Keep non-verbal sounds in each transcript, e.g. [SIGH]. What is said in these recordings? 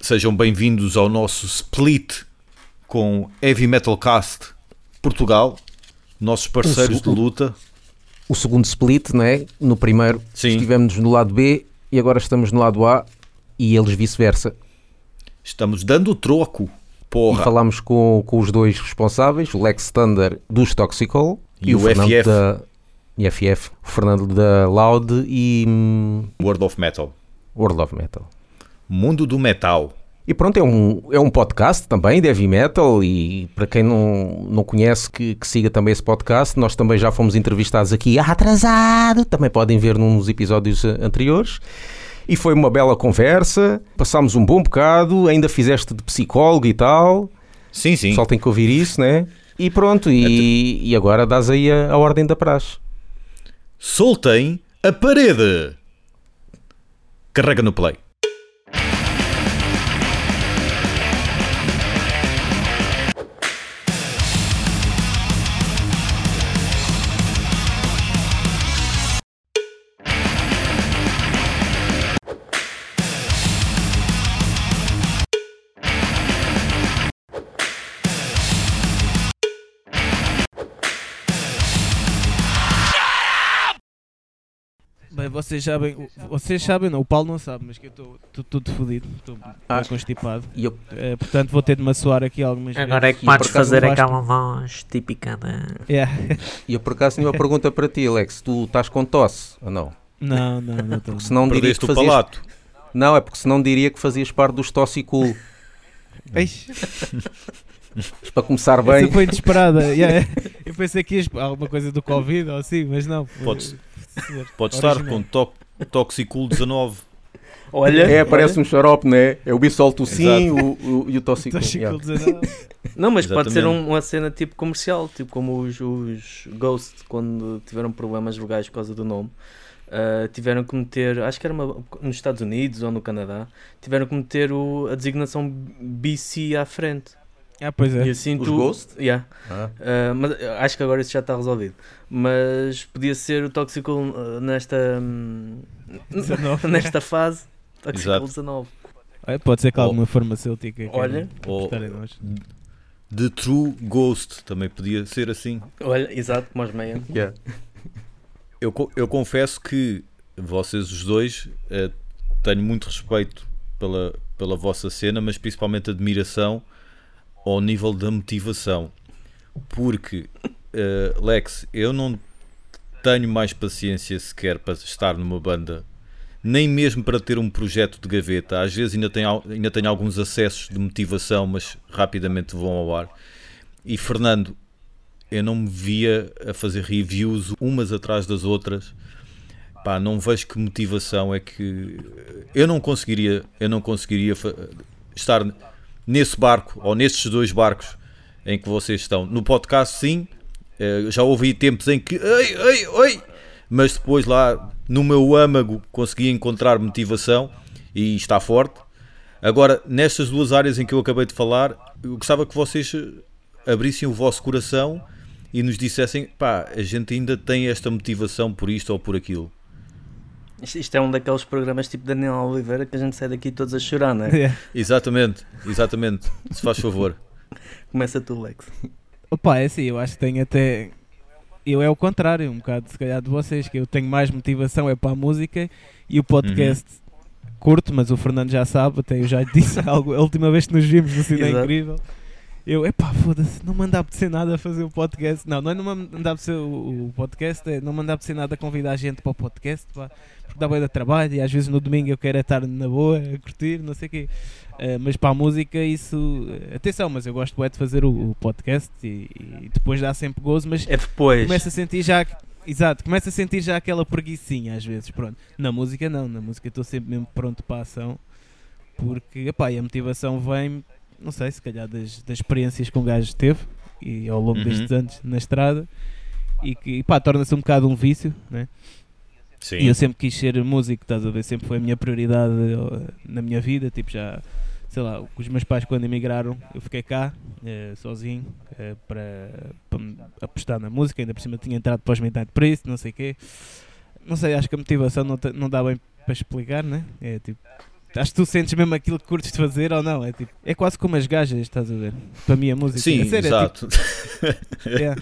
Sejam bem-vindos ao nosso split com Heavy Metal Cast Portugal, nossos parceiros de luta. O segundo split, não é? No primeiro Sim. estivemos no lado B e agora estamos no lado A e eles vice-versa. Estamos dando o troco. E Porra. falámos com, com os dois responsáveis, o Lex Thunder dos Toxicol E o Fernando FF. da e FF, o Fernando da Loud e hum, World of Metal. World of Metal. Mundo do Metal. E pronto, é um, é um podcast também de heavy metal e para quem não, não conhece que, que siga também esse podcast, nós também já fomos entrevistados aqui atrasado, também podem ver nos episódios eh, anteriores. E foi uma bela conversa, passámos um bom bocado, ainda fizeste de psicólogo e tal, Sim, sim. pessoal tem que ouvir isso, né? E pronto, e, e agora dás aí a, a ordem da praxe. Soltem a parede. Carrega no play. Vocês sabem, vocês sabem, não, o Paulo não sabe, mas que eu estou todo fodido, estou Ah. constipado. Eu, Eh, portanto, vou ter de me assoar aqui algumas Agora é vezes. que podes fazer aquela voz típica da. Yeah. e eu por acaso tinha uma pergunta para ti, Alex. Tu estás com tosse ou não? Não, não, não estou. Senão diria que o fazias... palato. Não, é porque senão diria que fazias parte dos Tossicul. Para começar bem. Essa foi desesperada. Yeah. Eu pensei que ias alguma coisa do Covid ou assim, mas não. Podes- Senhor, Pode estar com to Toxicul 19. Olha, É, parece um xarope, né? É o bisoltucin o, o, e o chico Yeah. 19. Não, mas pode ser Exatamente. um- uma cena tipo comercial, tipo como os, os Ghost, quando tiveram problemas legais por causa do nome. ah, tiveram que meter, acho que era uma- nos Estados Unidos ou no Canadá, tiveram que meter o- a designação BC à frente. Ah, pois é. E assim Os tu. Ghost? Yeah. Ah. Ah, mas acho que agora isso já está resolvido. Mas podia ser o Toxical ah, nesta. hum, 19. [LAUGHS] nesta fase. Toxical Exato. 19. É, Pode ser que Oh. alguma farmacêutica queira Olha. Ou em nós. The True Ghost. Também podia ser assim. Olha, exato, como os Mayhem. Yeah. Eu, eu confesso que vocês os dois eh, tenho muito respeito pela, pela vossa cena, mas principalmente admiração ao nível da motivação. Porque, eh, Lex, eu não tenho mais paciência sequer para estar numa banda, nem mesmo para ter um projeto de gaveta. Às vezes ainda tenho, ainda tenho alguns acessos de motivação, mas rapidamente vão ao ar. E Fernando, eu não me via a fazer reviews umas atrás das outras. Pá, não vejo que motivação é que eu não conseguiria, eu não conseguiria estar nesse barco ou nestes dois barcos em que vocês estão. No podcast sim, eh, já houve tempos em que ei, ei, ei, mas depois lá no meu âmago consegui encontrar motivação e está forte. Agora, nestas duas áreas em que eu acabei de falar, eu gostava que vocês eh, abrissem o vosso coração e nos dissessem, pá, a gente ainda tem esta motivação por isto ou por aquilo. Isto, isto é um daqueles programas tipo Daniel Oliveira que a gente sai daqui todos a chorar, não é? Yeah. Exatamente, exatamente. Se faz favor. Começa tu, Lex. Opa, é assim, eu acho que tenho até. Eu é o contrário, um bocado se calhar de vocês, que eu tenho mais motivação é para a música e o podcast curto, mas o Fernando já sabe, até eu já disse [LAUGHS] algo, a última vez que nos vimos no Cine é. Incrível. Eu, epá, foda-se, não me anda a apetecer nada a fazer o podcast. Não, não é não me anda a apetecer o, o podcast, é não me anda a apetecer nada a convidar a gente para o podcast, pá, porque dá bem de trabalho e às vezes no domingo eu quero é estar na boa, a curtir, não sei o quê. Uh, mas para a música isso uh, atenção, mas eu gosto é de fazer o, o podcast e, e depois dá sempre gozo, mas É depois. começo a sentir já exato, começo a sentir já aquela preguiçinha às vezes, pronto. Na música não, na música estou sempre mesmo pronto para a ação porque epá, a motivação vem, não sei, se calhar das, das experiências que um gajo teve e ao longo Uhum. destes anos na estrada e que pá, torna-se um bocado um vício, né? Sim. E eu sempre quis ser músico, estás a ver? Sempre foi a minha prioridade eh, na minha vida. Tipo, já, sei lá, os meus pais quando emigraram, eu fiquei cá, eh, sozinho, eh, para, apostar na música. Ainda por cima tinha entrado para os Midnight Priest, não sei o quê. Não sei, acho que a motivação não, não dá bem para explicar, né? É tipo, acho que tu sentes mesmo aquilo que curtes de fazer ou não. É, tipo, é quase como as gajas, estás a ver? Para mim a música. Sim, sério, é exato. [LAUGHS] tipo, é.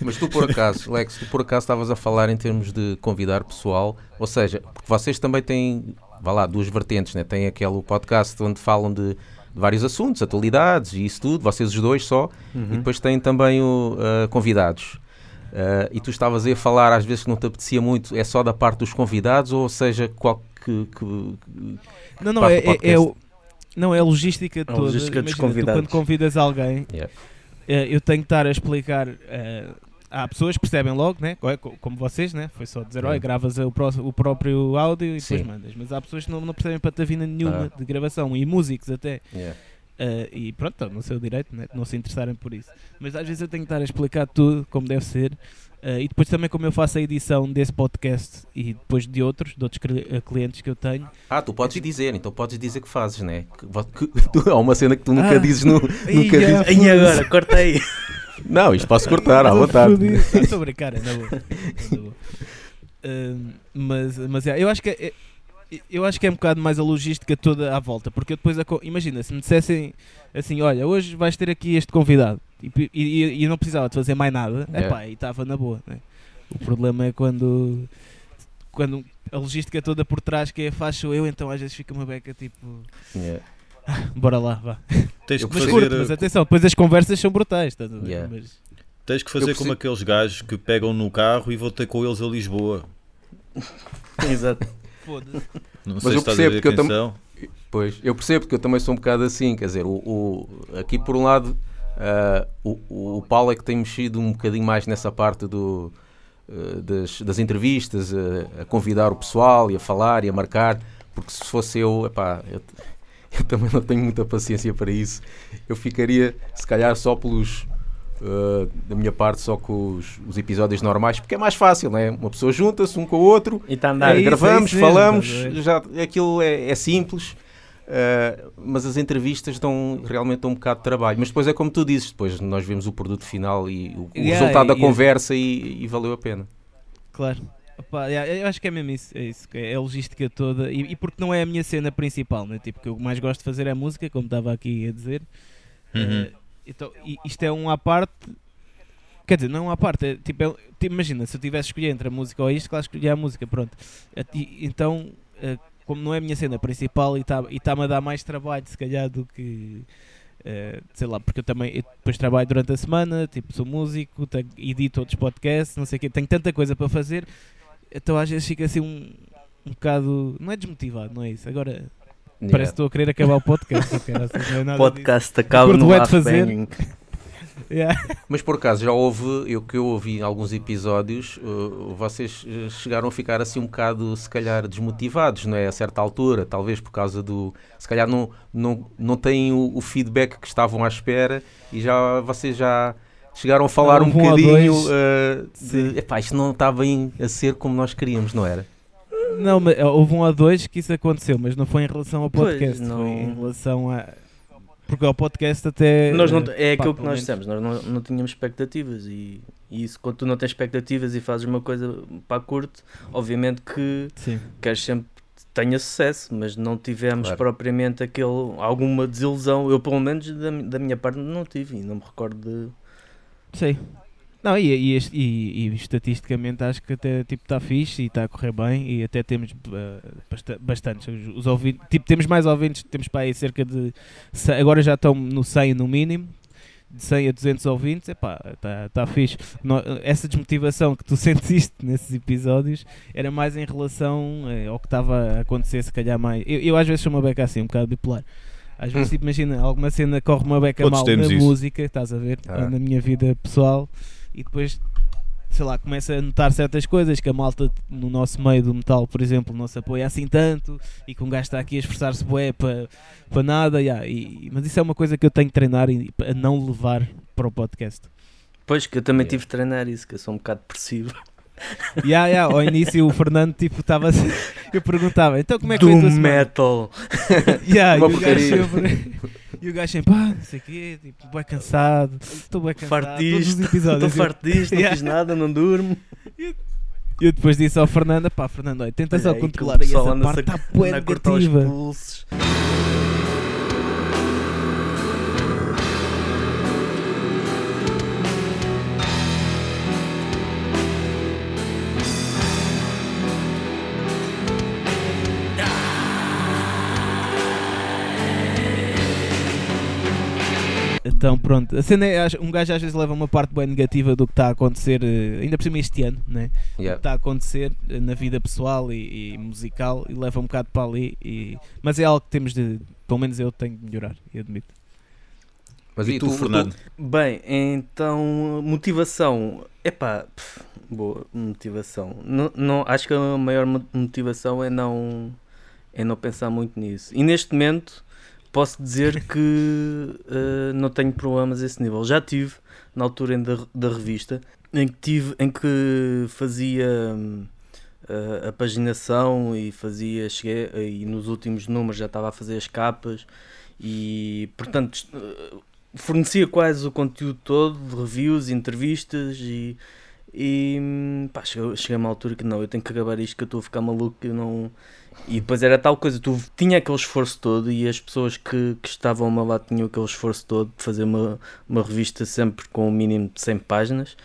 Mas tu por acaso, Lex, tu por acaso estavas a falar em termos de convidar pessoal, ou seja, porque vocês também têm, vá lá, duas vertentes, né? Tem aquele podcast onde falam de, de vários assuntos, atualidades e isso tudo, vocês os dois só, e depois têm também o, ah, convidados. Ah, e tu estavas aí a falar às vezes que não te apetecia muito, é só da parte dos convidados, ou seja, qual que, que- Não, não, parte é, é, é podcast. o. Não, é a logística toda. logística dos Imagina, tu convidados. quando convidas alguém, Yeah. eh, eu tenho que estar a explicar. eh, há pessoas que percebem logo, né? co- co- como vocês, né? Foi só dizer, olha, gravas o, pró- o próprio áudio e depois Sim. mandas. Mas há pessoas que não, não percebem patavina nenhuma Ah. de gravação e músicos até. Yeah. Eh, e pronto, estão no seu direito, né? não se interessarem por isso. Mas às vezes eu tenho que estar a explicar tudo como deve ser. Eh, e depois também como eu faço a edição desse podcast e depois de outros, de outros eh, clientes que eu tenho. Ah, tu podes dizer, então podes dizer que fazes, né? Que, que- [LAUGHS] tu- há uma cena que tu nunca Ah. dizes no. [LAUGHS] Nunca Ia, dizes. E agora, corta aí. [LAUGHS] Não, isto posso cortar, à vontade. Ah, Estou a brincar, é na boa. É boa. Ahm, mas, mas é, eu acho que é, é- eu acho que é um bocado mais a logística toda à volta, porque eu depois a imagina, se me dissessem assim, olha, hoje vais ter aqui este convidado e, e, e- e eu não precisava de fazer mais nada, É. epá, e estava na boa. né? O problema é quando quando a logística toda por trás que é faço eu, então às vezes fica uma beca tipo, Yeah. [LAUGHS] bora lá, vá. Tens que Mas fazer, curto, mas atenção, depois as conversas são brutais, estás a ver? Yeah. Mas- tens que fazer percebo- como aqueles gajos que pegam no carro e vou ter com eles a Lisboa. [LAUGHS] Exato. Foda-se. Não Mas sei eu se percebo ver que eu quem tam- são. Pois, eu percebo que eu também sou um bocado assim, quer dizer, o, o- aqui por um lado, ah, o, o Paulo é que tem mexido um bocadinho mais nessa parte do, ah, das, das entrevistas, a, a convidar o pessoal e a falar e a marcar, porque se fosse eu, epá, eu, [LAUGHS] eu também não tenho muita paciência para isso. Eu ficaria, se calhar, só pelos. Ah, da minha parte, só com os, os episódios normais, porque é mais fácil, não é? Uma pessoa junta-se um com o outro, E está a andar. É isso, gravamos, é isso falamos, já, aquilo é, é simples, uh, mas as entrevistas dão realmente dão um bocado de trabalho. Mas depois é como tu dizes, depois nós vemos o produto final e o, o Yeah, resultado da e- conversa e, e valeu a pena. Claro. Opa, yeah, eu acho que é mesmo isso, é isso, que é a logística toda e, e porque não é a minha cena principal, né? tipo, o que eu mais gosto de fazer é música, como estava aqui a dizer. Uhum. Eh, então, isto é um à parte, quer dizer, não é à parte, é, tipo, é- tipo, imagina, se eu tivesse escolher entre a música ou isto, claro, escolhia a música, pronto. Então, eh, como não é a minha cena principal e está-me tá-me a dar mais trabalho, se calhar, do que. eh, sei lá, porque eu também eu depois trabalho durante a semana, tipo, sou músico, tenho, edito outros podcasts, não sei o quê, tenho tanta coisa para fazer, então às vezes fica assim um, um bocado. Não é desmotivado, não é isso? Agora parece que estou a querer acabar o podcast. assim, não é podcast acaba Curto no half fazer. [LAUGHS] Yeah. Mas por acaso já houve, eu que eu ouvi em alguns episódios, uh, vocês uh, chegaram a ficar assim um bocado, se calhar, desmotivados, não é? A certa altura, talvez por causa do. Se calhar não, não, não têm o, o feedback que estavam à espera e já vocês já chegaram a falar Não, um um bocadinho uh, de. Epá, isto não está bem a ser como nós queríamos, não era? Não, mas eh, houve um ou dois que isso aconteceu, mas não foi em relação ao Pois, podcast, não. foi em relação a. Porque ao podcast até. Nós não, eh, é pá, aquilo que nós dissemos, nós não, não tínhamos expectativas e, e isso, quando tu não tens expectativas e fazes uma coisa para curto, obviamente que Sim. queres sempre que tenha sucesso, mas não tivemos Claro. propriamente aquele, alguma desilusão, eu pelo menos da, da minha parte não tive e não me recordo de... Sei. Não, e, e, e- e estatisticamente acho que até tipo está fixe e está a correr bem e até temos eh, basta- bastantes. Os, os ouvintes, tipo, temos mais ouvintes, temos para aí cerca de. Agora já estão no 100 no mínimo. De 100 a 200 ouvintes, epá, está tá fixe. No- essa desmotivação que tu [LAUGHS] sentiste nesses episódios era mais em relação eh, ao que estava a acontecer, se calhar mais. Eu, eu às vezes sou uma beca assim, um bocado bipolar. Às vezes, tipo, imagina, alguma cena corre uma beca Todos mal na isso. música, estás a ver, Ah. na minha vida pessoal, e depois, sei lá, começa a notar certas coisas que a malta no nosso meio do metal, por exemplo, não se apoia assim tanto, e que um gajo está aqui a esforçar-se bué para para nada, yeah, e, mas isso é uma coisa que eu tenho que treinar e, a não levar para o podcast. Pois que eu também Yeah. tive de treinar isso, que eu sou um bocado depressivo. [LAUGHS] [LAUGHS] Yeah, yeah, ao início o Fernando tipo estava assim, eu perguntava, então como é que foi a Do tua semana? metal! [LAUGHS] Yeah, Uma e, o gajo porcaria. sempre, e o gajo sempre, ah, não sei o quê, tipo, bué cansado, estou bué cansado, Farto todos os episódios. Estou disto, não Yeah. [LAUGHS] fiz nada, não durmo. E eu depois disse ao Fernando, pá, Fernando, olha, tenta só Olha aí que o controlar aí pessoal essa anda-se parte, a- está bué anda a cortar os negativa. pulsos. Então pronto, a cena é, acho- um gajo às vezes leva uma parte bem negativa do que está a acontecer, eh, ainda por cima este ano, né? O que Yeah. está a acontecer eh, na vida pessoal e, e musical e leva um bocado para ali. E, mas é algo que temos de, pelo menos eu tenho de melhorar, eu admito. Mas E tu, Fernando? Bem, então, motivação. Epá, pff, boa, motivação. Não, não, acho que a maior mo- motivação é não, é não pensar muito nisso. E neste momento posso dizer que eh, não tenho problemas a esse nível. Já tive, na altura da, da revista, em que, tive, em que fazia eh, a paginação e fazia, cheguei, e nos últimos números já estava a fazer as capas e portanto eh, fornecia quase o conteúdo todo de reviews, entrevistas e, e pá, chegou, cheguei a uma altura que não, eu tenho que acabar isto que eu estou a ficar maluco, eu não... E depois era tal coisa, tu tinha aquele esforço todo e as pessoas que, que estavam lado tinham aquele esforço todo de fazer uma, uma revista sempre com o mínimo de 100 páginas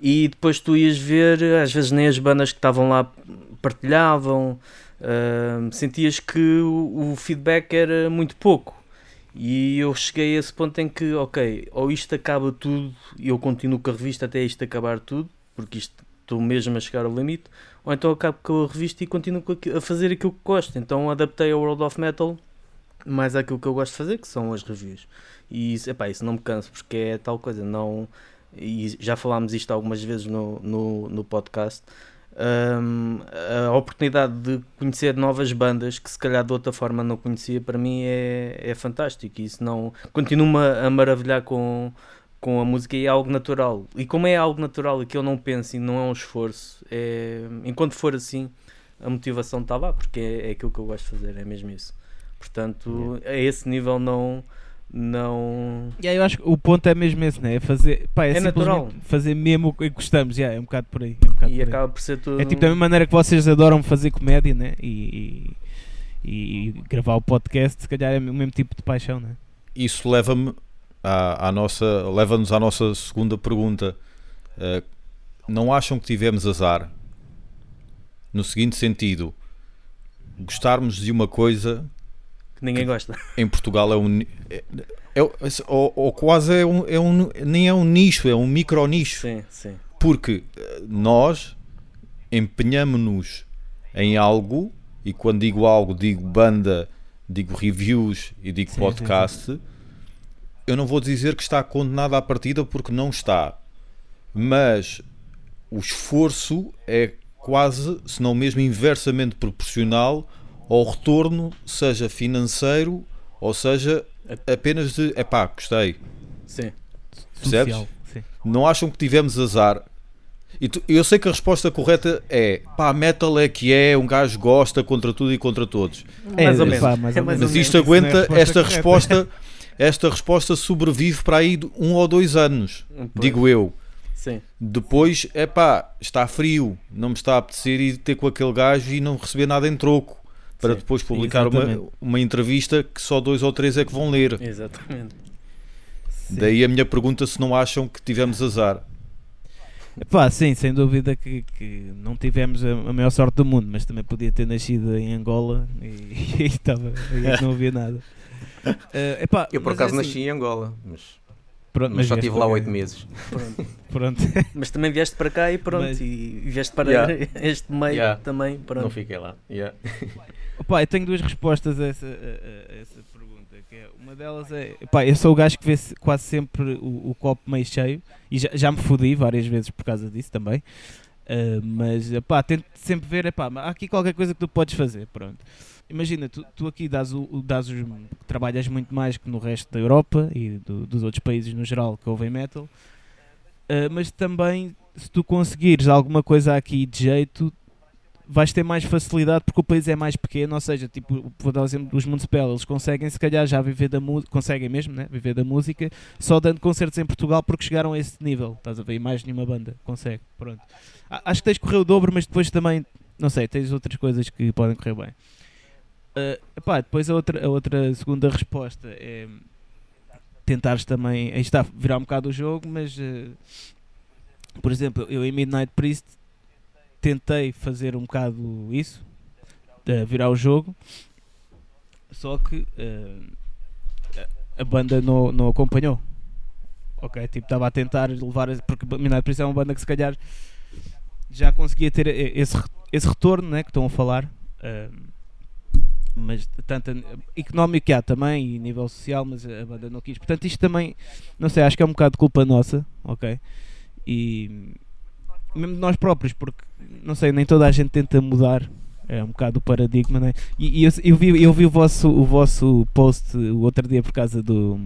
e depois tu ias ver, às vezes nem as bandas que estavam lá partilhavam, hum, sentias que o, o feedback era muito pouco. E eu cheguei a esse ponto em que, ok, ou isto acaba tudo e eu continuo com a revista até isto acabar tudo, porque isto estou mesmo a chegar ao limite, ou então acabo com a revista e continuo a fazer aquilo que gosto. Então adaptei ao World of Metal mais àquilo que eu gosto de fazer, que são as reviews. E isso, epá, isso não me canso, porque é tal coisa, não. E já falámos isto algumas vezes no, no, no podcast. hum, a oportunidade de conhecer novas bandas que se calhar de outra forma não conhecia, para mim é, é fantástico. E Isso não continuo-me a a maravilhar com, com a música e é algo natural. E como é algo natural e que eu não penso e não é um esforço, é, enquanto for assim, a motivação está lá, porque é, é aquilo que eu gosto de fazer, é mesmo isso. Portanto, a esse nível não. não E aí eu acho que o ponto é mesmo esse, né? É fazer, pá, é, É natural. fazer mesmo o que gostamos, yeah, é um bocado por aí. É, um bocado e por aí. acaba por ser tudo. É tipo da mesma maneira que vocês adoram fazer comédia, né? E, e, e gravar o podcast, se calhar é o mesmo tipo de paixão, né? Isso leva-me à, à nossa, leva-nos à nossa segunda pergunta. Uh, não acham que tivemos azar? No seguinte sentido, gostarmos de uma coisa que ninguém gosta. em Portugal é um é, é- ou, ou quase é um, é um nem é um nicho, é um micro nicho. Sim, sim. Porque eh, nós empenhamos-nos em algo, e quando digo algo, digo banda, digo reviews e digo Sim, sim, podcast. Eu não vou dizer que está condenado à partida porque não está, mas o esforço é quase, se não mesmo inversamente proporcional ao retorno, seja financeiro ou seja apenas de epá, gostei. Sim. Percebes? Social, sim. Não acham que tivemos azar? E tu- eu sei que a resposta correta é pá, metal é que é, um gajo gosta contra tudo e contra todos. mais ou é, menos. pá, mais É ou mais menos. Mas isto menos. aguenta, é esta resposta resposta, [LAUGHS] esta resposta sobrevive para aí um ou dois anos, Pois. digo eu. Sim. Depois, é pá, está frio, não me está a apetecer ir ter com aquele gajo e não receber nada em troco. Para Sim, depois publicar uma, exatamente. uma entrevista que só dois ou três é que vão ler. Exatamente. Sim. Daí a minha pergunta se não acham que tivemos azar. Pá, sim, sem dúvida que, que não tivemos a, a maior sorte do mundo, mas também podia ter nascido em Angola e, [LAUGHS] e estava, aí que não havia nada. Eh, epá, Eu por mas acaso é assim, nasci em Angola, mas, pronto, mas só vieste estive lá oito meses. Pronto. [LAUGHS] Pronto. Mas também vieste para cá e pronto. Mas- E vieste para Yeah. [LAUGHS] este meio Yeah. também. Pronto. Não fiquei lá. Yeah. [LAUGHS] Opa, eu tenho duas respostas a essa, a- a- essa pergunta. Que é, uma delas é, epá, eu sou o gajo que vê se- quase sempre o, o copo meio cheio e já, já me fodi várias vezes por causa disso também. Ah, mas epá, tento sempre ver, epá, há aqui qualquer coisa que tu podes fazer. Pronto. Imagina, tu, tu aqui dás o, dás os, trabalhas muito mais que no resto da Europa e do- dos outros países no geral que ouvem metal, Ah, mas também se tu conseguires alguma coisa aqui de jeito, vais ter mais facilidade porque o país é mais pequeno, ou seja, tipo, vou dar o exemplo dos Municipal, eles conseguem se calhar já viver da música, conseguem mesmo, né, viver da música, só dando concertos em Portugal porque chegaram a esse nível, estás a ver, mais nenhuma banda consegue, pronto. Acho que tens correr o dobro, mas depois também, não sei, tens outras coisas que podem correr bem. Uh, epá, depois a outra, a outra segunda resposta é tentares também, aí está, virar um bocado o jogo, mas uh, por exemplo, eu em Midnight Priest tentei fazer um bocado isso, de virar o jogo, só que uh, a- banda não, não acompanhou. Ok, tipo, estava a tentar levar, porque Midnight Priest é uma banda que se calhar já conseguia ter esse, esse retorno né, que estão a falar. uh, mas tanto económico que há também e nível social, mas a banda não quis. Portanto, isto também, não sei, acho que é um bocado de culpa nossa, ok? E mesmo de nós próprios, porque não sei, nem toda a gente tenta mudar. É um bocado o paradigma, né? E, e eu, eu vi, eu vi o, vosso, o vosso post o outro dia por causa do,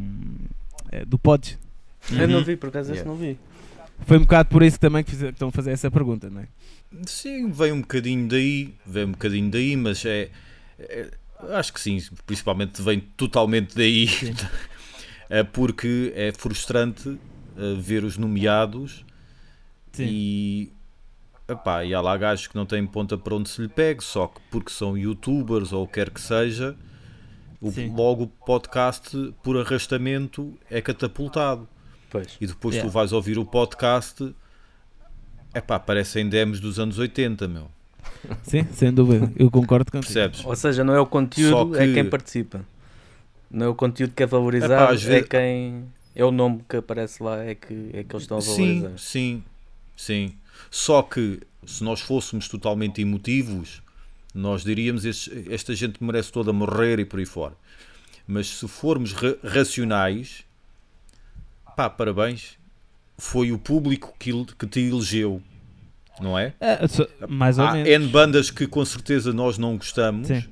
eh, do Pods. Eu não Uhum. vi, por acaso Yeah. não vi. Foi um bocado por isso também que, fiz- que estão a fazer essa pergunta, não é? Sim, vem um bocadinho daí, vem um bocadinho daí, mas é, é- acho que sim, principalmente vem totalmente daí, [LAUGHS] é porque é frustrante eh, ver os nomeados e, epá, e há lá gajos que não têm ponta para onde se lhe pegue, só que porque são youtubers ou o que quer que seja, o, Sim. logo o podcast por arrastamento é catapultado. Pois. E depois Yeah. tu vais ouvir o podcast, epá, parecem demos dos anos 80, meu. [LAUGHS] Sim, sem dúvida. Eu concordo contigo. Percebes? Ou seja, não é o conteúdo, Só que- é quem participa. Não é o conteúdo que é Epá, valorizado, é vezes- quem. É o nome que aparece lá, é que, é que eles estão a Sim, valorizar. sim, sim. Só que se nós fôssemos totalmente emotivos, nós diríamos "Estes- esta gente merece toda morrer e por aí fora. Mas se formos ra- racionais, pá, parabéns. Foi o público que, que te elegeu, não é? Ah, só- mais ou Há menos. N bandas que com certeza nós não gostamos, Sim.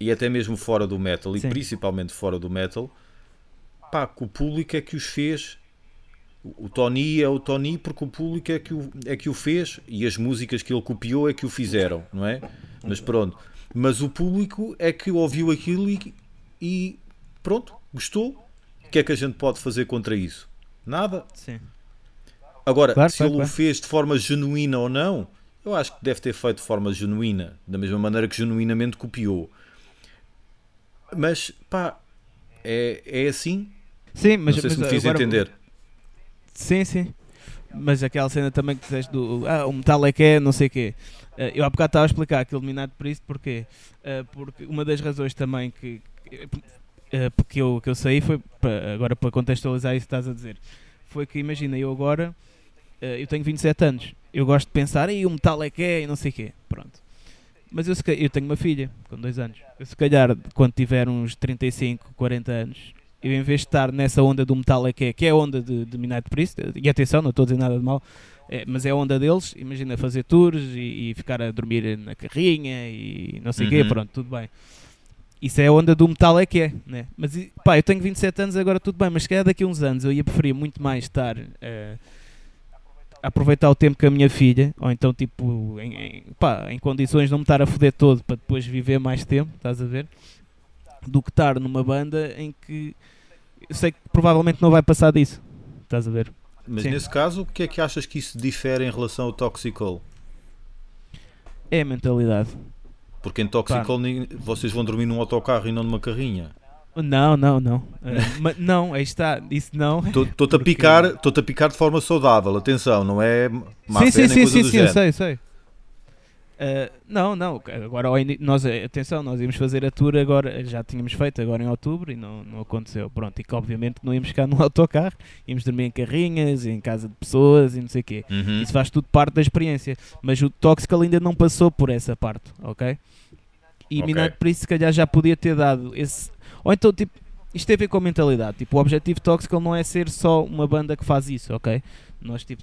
e até mesmo fora do metal, e Sim. principalmente fora do metal, pá, que o público é que os fez. O o Tony é o Tony porque o público é que o, é que o fez e as músicas que ele copiou é que o fizeram, não é? Mas pronto. Mas o público é que ouviu aquilo e, e pronto, gostou. O que é que a gente pode fazer contra isso? Nada. Sim. Agora, Claro, se claro, ele o claro. fez de forma genuína ou não, eu acho que deve ter feito de forma genuína, da mesma maneira que genuinamente copiou. Mas, pá, é, é assim. Sim, mas, não sei se mas me fiz agora- entender. Sim, sim. Mas aquela cena também que disseste do ah, o metal é que é, não sei o quê. Eh, eu há bocado estava a explicar aquilo eliminado por isso, porquê? Eh, porque uma das razões também que, que, eh, que, eu, que eu saí foi, agora para contextualizar isso que estás a dizer, foi que imagina, eu agora, eh, eu tenho 27 anos, eu gosto de pensar, e o metal é que é, e não sei o quê, pronto. Mas eu, eu tenho uma filha com 2 anos. Eu se calhar, quando tiver uns 35, 40 anos, eu em vez de estar nessa onda do metal é que é, que é a onda de, de Midnight Priest, e atenção, não estou a dizer nada de mal, é, mas é a onda deles, imagina fazer tours e, e ficar a dormir na carrinha e não sei o quê, Uhum. pronto, tudo bem. Isso é a onda do metal é que é, né? Mas pá, eu tenho 27 anos agora tudo bem, mas se calhar daqui a uns anos eu ia preferir muito mais estar eh, a aproveitar o tempo com a minha filha, ou então tipo em, em, pá, em condições de não me estar a foder todo para depois viver mais tempo, estás a ver? Do que estar numa banda em que eu sei que provavelmente não vai passar disso. Estás a ver? Mas Sim. nesse caso, o que é que achas que isso difere em relação ao Toxical? É a mentalidade. Porque em Toxical ni- vocês vão dormir num autocarro e não numa carrinha. Não, não, não. Ma- não, aí está. Isso não. Estou-te [LAUGHS] a picar, estou-te a picar de forma saudável, atenção, não é má sim, fé sim, sim, sim, sim, eu sei, sei. Eh, não, não, agora nós, atenção, nós íamos fazer a tour agora, já tínhamos feito agora em outubro e não, não aconteceu. Pronto, e que obviamente não íamos ficar [LAUGHS] num autocarro, íamos dormir em carrinhas, em casa de pessoas e não sei o quê. Uhum. Isso faz tudo parte da experiência. Mas o Toxical ainda não passou por essa parte, ok? E Ok. Midnight Priest se calhar já podia ter dado esse. Ou então, tipo, isto tem a ver com a mentalidade. Tipo, o objetivo Toxical não é ser só uma banda que faz isso, ok? Nós, tipo,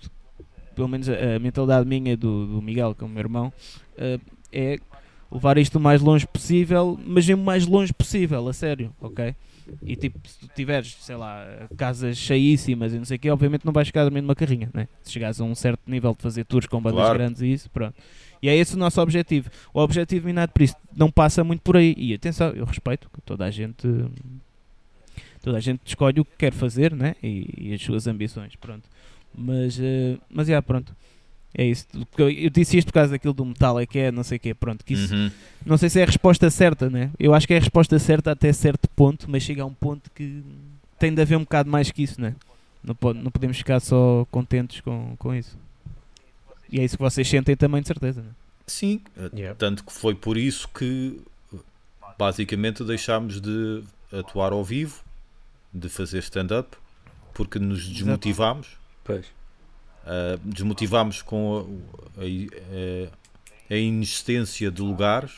pelo menos a, a mentalidade minha do, do Miguel, que é o meu irmão, eh, é levar isto o mais longe possível, mas o mais longe possível, a sério, ok? E tipo, se tu tiveres, sei lá, casas cheíssimas e não sei o quê, obviamente não vais ficar a dormir numa carrinha, né? Se chegares a um certo nível de fazer tours com bandas Claro. grandes e isso, pronto. E é esse o nosso objetivo. O objetivo minado por isso não passa muito por aí. E atenção, eu respeito que toda a gente toda a gente escolhe o que quer fazer né? e, e as suas ambições. Pronto. Mas, uh, mas já, pronto. É isso. Eu disse isto por causa daquilo do metal, é que é, não sei o que, pronto. Que isso, Uhum. Não sei se é a resposta certa, né? Eu acho que é a resposta certa até certo ponto, mas chega a um ponto que tem de haver um bocado mais que isso, né? Não, pode, não podemos ficar só contentes com, com isso. E é isso que vocês sentem também, de certeza, né? Sim, Yeah. tanto que foi por isso que basicamente deixámos de atuar ao vivo, de fazer stand-up, porque nos desmotivámos. Pois. Uh, desmotivámos com a, a- a inexistência de lugares,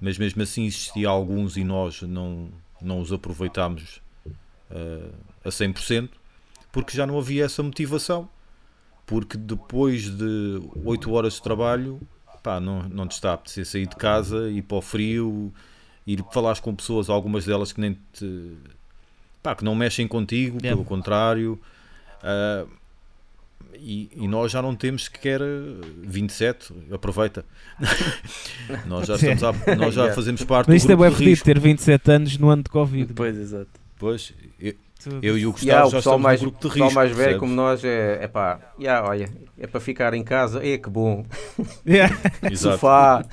mas mesmo assim existia alguns e nós não, não os aproveitámos uh, a 100%, porque já não havia essa motivação. Porque depois de 8 horas de trabalho, pá, não, não te está a apetecer sair de casa, ir para o frio, ir falar com pessoas, algumas delas que nem te. pá, que não mexem contigo, Yeah. pelo contrário. Uh, e, e nós já não temos sequer 27, aproveita. [LAUGHS] nós já, estamos a- nós já [LAUGHS] Yeah. fazemos parte Mas do isto é grupo bem de risco. ter 27 anos no ano de Covid. Pois, exato. Pois, eu, eu e o Gustavo Yeah, o já pessoal estamos mais, no grupo de o pessoal risco. mais velho percebes? como nós é, é pá, yeah, olha, é para ficar em casa, é que bom. Yeah. [LAUGHS] Exato. Sofá,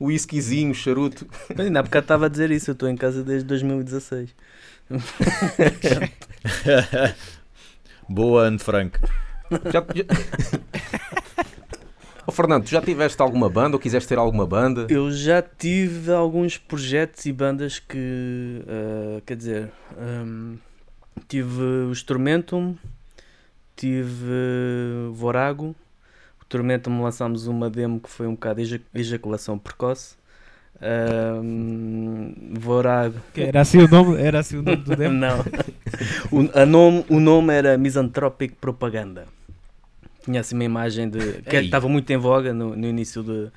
whiskyzinho, charuto. Mas ainda há bocado estava a dizer isso, eu estou em casa desde 2016. Boa, Anne Frank. Já, já... [LAUGHS] Oh, Fernando, tu já tiveste alguma banda ou quiseste ter alguma banda? Eu já tive alguns projetos e bandas que, ah, quer dizer, hum, tive o Tormentum, tive Vorago. O Tormentum lançámos uma demo que foi um bocado eja- ejaculação precoce. Hum, Vorago. Que Era assim o nome, era assim o nome do [LAUGHS] demo? Não. O, a nome, o nome era Misanthropic Propaganda. Tinha assim uma imagem de. que Ei. estava muito em voga no, no início de,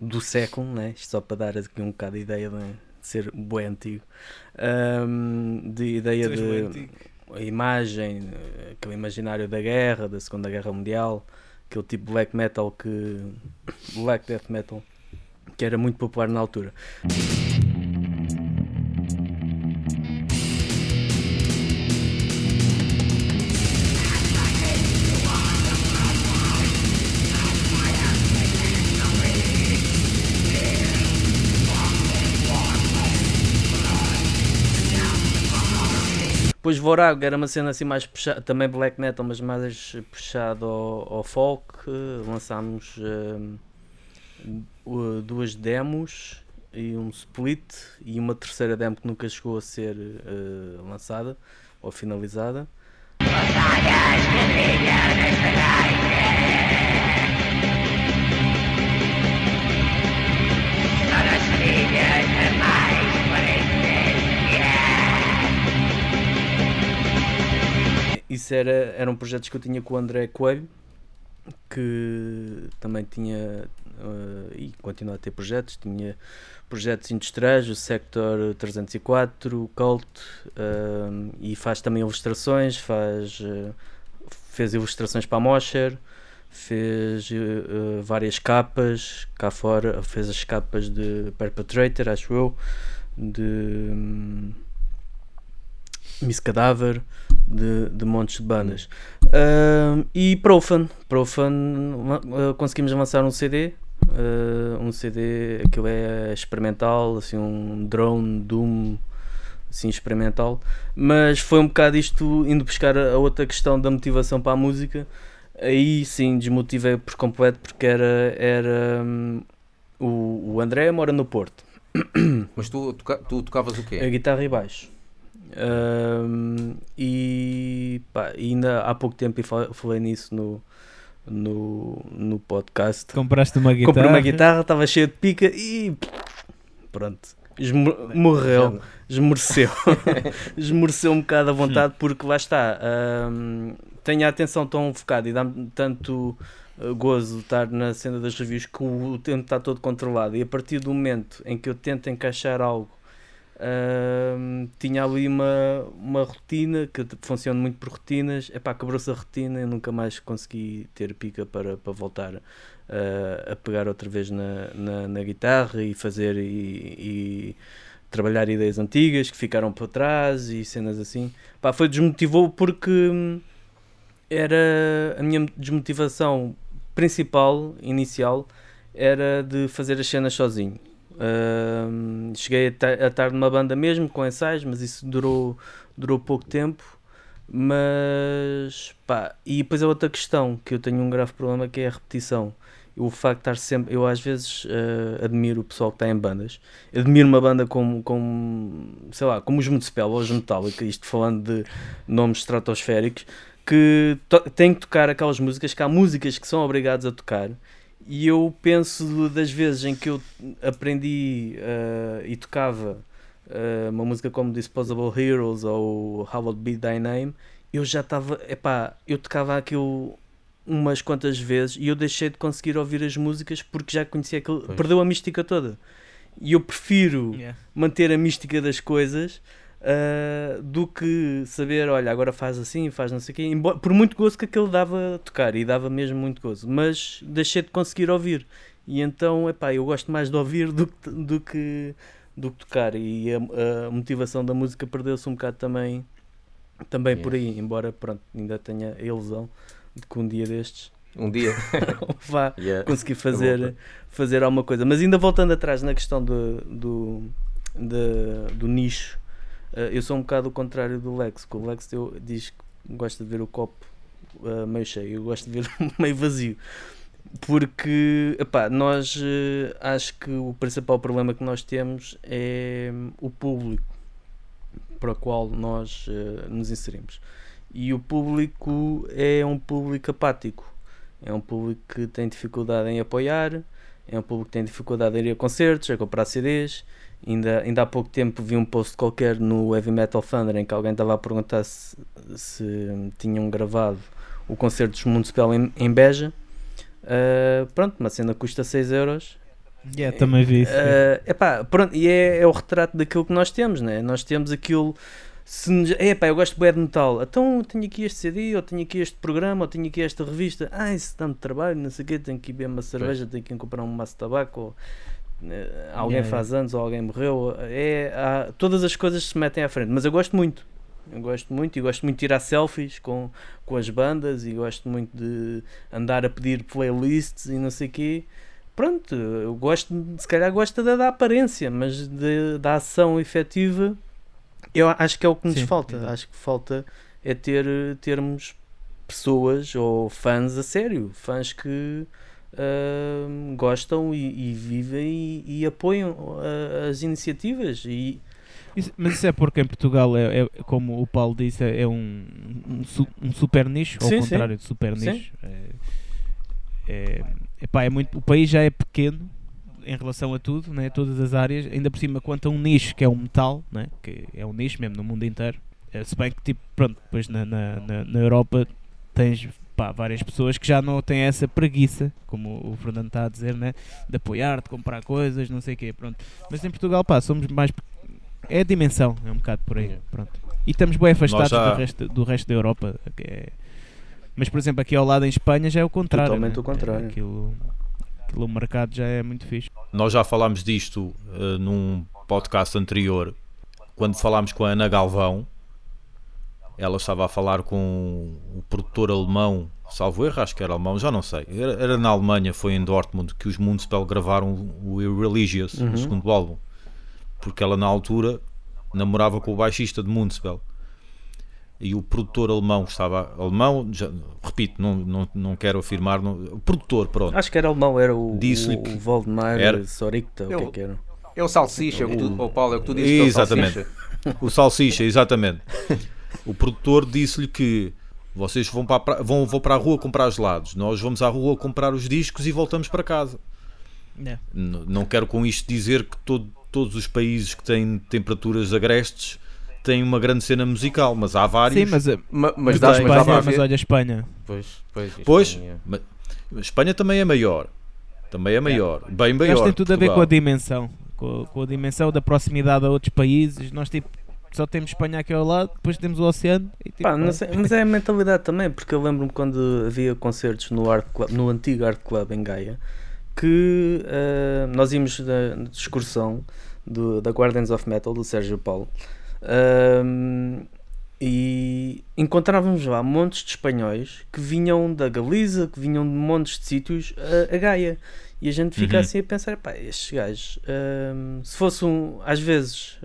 do século, né? Isto só para dar aqui um bocado de ideia de, de ser bué antigo. Ahm, de ideia Tu de antigo. a imagem, aquele imaginário da guerra, da Segunda Guerra Mundial, aquele tipo de black metal que. black death metal, que era muito popular na altura. Depois Vorago era uma cena assim mais puxada, também black metal, mas mais puxado ao, ao folk. Lançámos o- duas demos e um split e uma terceira demo que nunca chegou a ser eh, lançada ou finalizada. Isso era, eram projetos que eu tinha com o André Coelho, que também tinha eh, e continua a ter projetos. Tinha projetos industriais, o Sector 304, o Cult, eh, e faz também ilustrações, faz, eh, fez ilustrações para a Mosher, fez várias capas cá fora, fez as capas de Perpetrator, acho eu, de hum, Miss Cadáver, de, de montes de bandas. Ahm, e Profan, Profan ah, conseguimos lançar um CD, ah, um CD, aquilo é experimental, assim um drone, doom, assim experimental, mas foi um bocado isto indo buscar a a outra questão da motivação para a música, aí sim desmotivei por completo porque era, era hum, o, o André mora no Porto, Mas tu, toca- tu tocavas o a quê? guitarra e baixo. Ahm, e pá, ainda há pouco tempo fa- falei nisso no, no, no podcast. Compraste uma guitarra. Comprei uma guitarra, estava cheia de pica e pronto, esmo- morreu, esmoreceu. [LAUGHS] esmoreceu um bocado a vontade porque lá está. ahm, tenho a atenção tão focada e dá-me tanto uh, gozo estar na cena das reviews que o tempo está todo controlado e a partir do momento em que eu tento encaixar algo Ahm, tinha ali uma, uma rotina que funciona muito por rotinas. Epá, quebrou-se a rotina e nunca mais consegui ter pica para, para voltar ah, a pegar outra vez na, na, na guitarra e fazer e, e trabalhar ideias antigas que ficaram para trás e cenas assim. Pá, foi desmotivou porque hum, era a minha desmotivação principal, inicial, era de fazer as cenas sozinho. Ahm, cheguei a, ta- a estar numa banda mesmo com ensaios, mas isso durou, durou pouco tempo. Mas pá, e depois a outra questão que eu tenho um grave problema que é a repetição. O facto de estar sempre, eu às vezes eh, admiro o pessoal que está em bandas. Admiro uma banda como, como sei lá, como os Municipal ou os Metallica, isto falando de nomes estratosféricos, que têm que tocar aquelas músicas, que há músicas que são obrigados a tocar. E eu penso das vezes em que eu aprendi eh, e tocava eh, uma música como Disposable Heroes ou How Would Be Thy Name, eu já estava, epá, eu tocava aquilo umas quantas vezes e eu deixei de conseguir ouvir as músicas porque já conhecia aquilo, Pois. perdeu a mística toda. E eu prefiro Yeah. manter a mística das coisas ah, do que saber, olha, agora faz assim, faz não sei o quê, embora, por muito gozo que aquele dava a tocar, e dava mesmo muito gozo, mas deixei de conseguir ouvir. E então, epá, eu gosto mais de ouvir do que, do que, do que tocar, e a, a motivação da música perdeu-se um bocado também, também por aí, embora, pronto, ainda tenha a ilusão de que um dia destes Um dia. [LAUGHS] vá Yeah. conseguir fazer, fazer alguma coisa. Mas ainda voltando atrás na questão do, do, de- do nicho, eh, eu sou um bocado o contrário do Lex, que o Lex eu, diz que gosta de ver o copo eh, meio cheio, eu gosto de ver [LAUGHS] meio vazio. Porque, epá, nós eh, acho que o principal problema que nós temos é hum, o público para o qual nós nos inserimos. E o público é um público apático. É um público que tem dificuldade em apoiar, é um público que tem dificuldade em ir a concertos, a comprar CDs. Ainda, ainda há pouco tempo vi um post qualquer no Heavy Metal Thunder em que alguém estava a perguntar se, se tinham gravado o concerto dos Municipal em, em Beja. Ah, pronto, uma cena custa 6 euros. Yeah, também vi isso. Ah, epá, pronto, e é, é o retrato daquilo que nós temos, né? Nós temos aquilo. Se nos, epá, eu gosto bué de metal, então tenho aqui este CD, ou tenho aqui este programa, ou tenho aqui esta revista. Ah, isso dá-me trabalho, não sei o quê, tenho que ir beber uma cerveja, tenho que ir comprar um maço de tabaco, ou, alguém Yeah, faz anos, ou alguém morreu. É, há- todas as coisas se metem à frente, mas eu gosto muito. Eu gosto muito e gosto muito de tirar selfies com, com as bandas e gosto muito de andar a pedir playlists e não sei o quê. Pronto, eu gosto, se calhar gosto da, da aparência, mas de- da ação efetiva, eu acho que é o que nos Sim, falta. Acho que falta é ter, termos pessoas ou fãs a sério, fãs que gostam e, e vivem e, e apoiam ah, as iniciativas e Isso- mas isso é porque em Portugal, é, é- como o Paulo disse, é, um, um, um super nicho, ao Sim, sim. contrário de super Sim. nicho. É, é, epá, é muito, o país já é pequeno em relação a tudo, né, todas as áreas, ainda por cima quanto a um nicho que é o metal, né, que é um nicho mesmo no mundo inteiro. Eh, se bem que, tipo, pronto, depois na, na, na, na Europa tens pá, várias pessoas que já não têm essa preguiça, como o Fernando está a dizer, né, de apoiar, de comprar coisas, não sei o quê, pronto. Mas em Portugal, pá, somos mais. É a dimensão, é um bocado por aí, Yeah. pronto. E estamos bem afastados já- do, resto, do resto da Europa. que é- Mas, por exemplo, aqui ao lado em Espanha já é o contrário. Totalmente né? o contrário. É, Aquilo, aquilo, o mercado já é muito fixe. Nós já falámos disto eh, num podcast anterior, quando falámos com a Ana Galvão. Ela estava a falar com o produtor alemão, salvo erro, acho que era alemão, já não sei. Era, era na Alemanha, foi em Dortmund, que os Municipal gravaram o Irreligious, Uhum. o segundo álbum. Porque ela, na altura, namorava com o baixista de Municipal. E o produtor alemão que estava. Alemão, já- repito, não, não, não quero afirmar. não- o produtor, pronto. acho que era alemão, era o, Disse-lhe o, que o Valdemar era- Soricta, o que é que era? É o salsicha, o, tu, oh, Paulo, é o que tu dizes que é o Exatamente. salsicha. O Salsicha, exatamente. [LAUGHS] O produtor disse-lhe que vocês vão para, pra- vão, vão para a rua comprar gelados, nós vamos à rua comprar os discos e voltamos para casa. N- Não quero com isto dizer que todo- todos os países que têm temperaturas agrestes têm uma grande cena musical, mas há vários. Sim, mas, Ma- Mas, Eu dá, tenho- mas Espanha, mas ver. olha a Espanha. Pois, pois, Pois, Espanha. ma- Espanha também é maior. Também é maior. Bem Eu maior. que tem tudo a ver com a dimensão. com, com a dimensão da proximidade a outros países. Nós tipo só temos Espanha aqui ao lado, depois temos o oceano. E, tipo, Pá, não pá, sei, mas é a mentalidade também, porque eu lembro-me quando havia concertos no, Art Club, no antigo Art Club em Gaia, que eh, nós íamos da de excursão do, da Guardians of Metal, do Sérgio Paulo, ahm, e encontrávamos lá montes de espanhóis que vinham da Galiza, que vinham de montes de sítios a, a Gaia. E a gente fica Uhum. assim a pensar, pá, estes gajos, ahm, se fosse um, às vezes,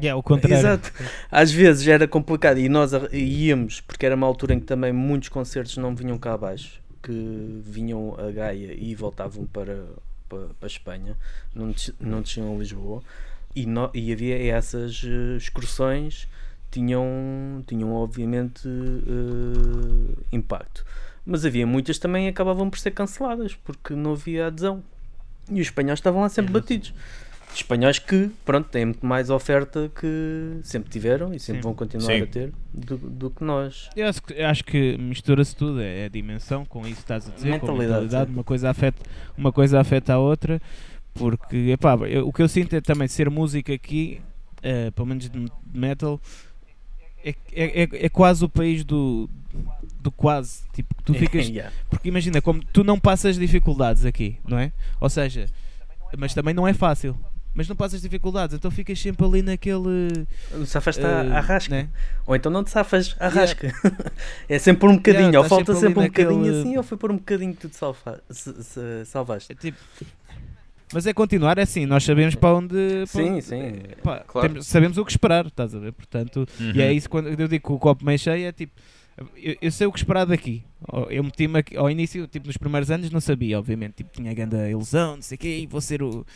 yeah, o contrário. Exato. Às vezes era complicado e nós íamos, porque era uma altura em que também muitos concertos não vinham cá abaixo, que vinham a Gaia e voltavam para, para, para a Espanha, não, não desciam a Lisboa. E, no- e havia essas eh, excursões, tinham, tinham obviamente eh, impacto. Mas havia muitas também acabavam por ser canceladas, porque não havia adesão. E os espanhóis estavam lá sempre batidos espanhóis que, pronto, têm muito mais oferta que sempre tiveram e sempre Sim. vão continuar Sim. a ter do, do que nós. Eu acho que, acho que mistura-se tudo, é a dimensão, com isso estás a dizer, com a Mentalidade, mentalidade, uma coisa afeta, uma coisa afeta a outra, porque epá, eu- o que eu sinto é também ser música aqui, eh, pelo menos de metal, é, é, é, é quase o país do, do quase, tipo, que tu [LAUGHS] ficas, Yeah. porque imagina, como tu não passas dificuldades aqui, não é? Ou seja, mas também não é fácil. Mas não passas dificuldades, então ficas sempre ali naquele. O safas está eh, à rasca. né? Ou então não te safas à Yeah. rasca. [LAUGHS] é sempre por um bocadinho. Yeah, ou falta sempre sempre um ali bocadinho naquele- assim, ou foi por um bocadinho que tu te salva, se- se- salvaste. É tipo. Mas é continuar, é assim, nós sabemos para onde. para Sim, onde- sim. pá, Claro. temos- sabemos o que esperar, estás a ver? Portanto, e é Uhum. isso quando eu digo que o copo meio cheio é tipo. Eu, eu sei o que esperar daqui. Eu meti-me aqui- ao início, tipo, nos primeiros anos não sabia, obviamente. Tipo, tinha a grande ilusão, não sei o quê, e vou ser o.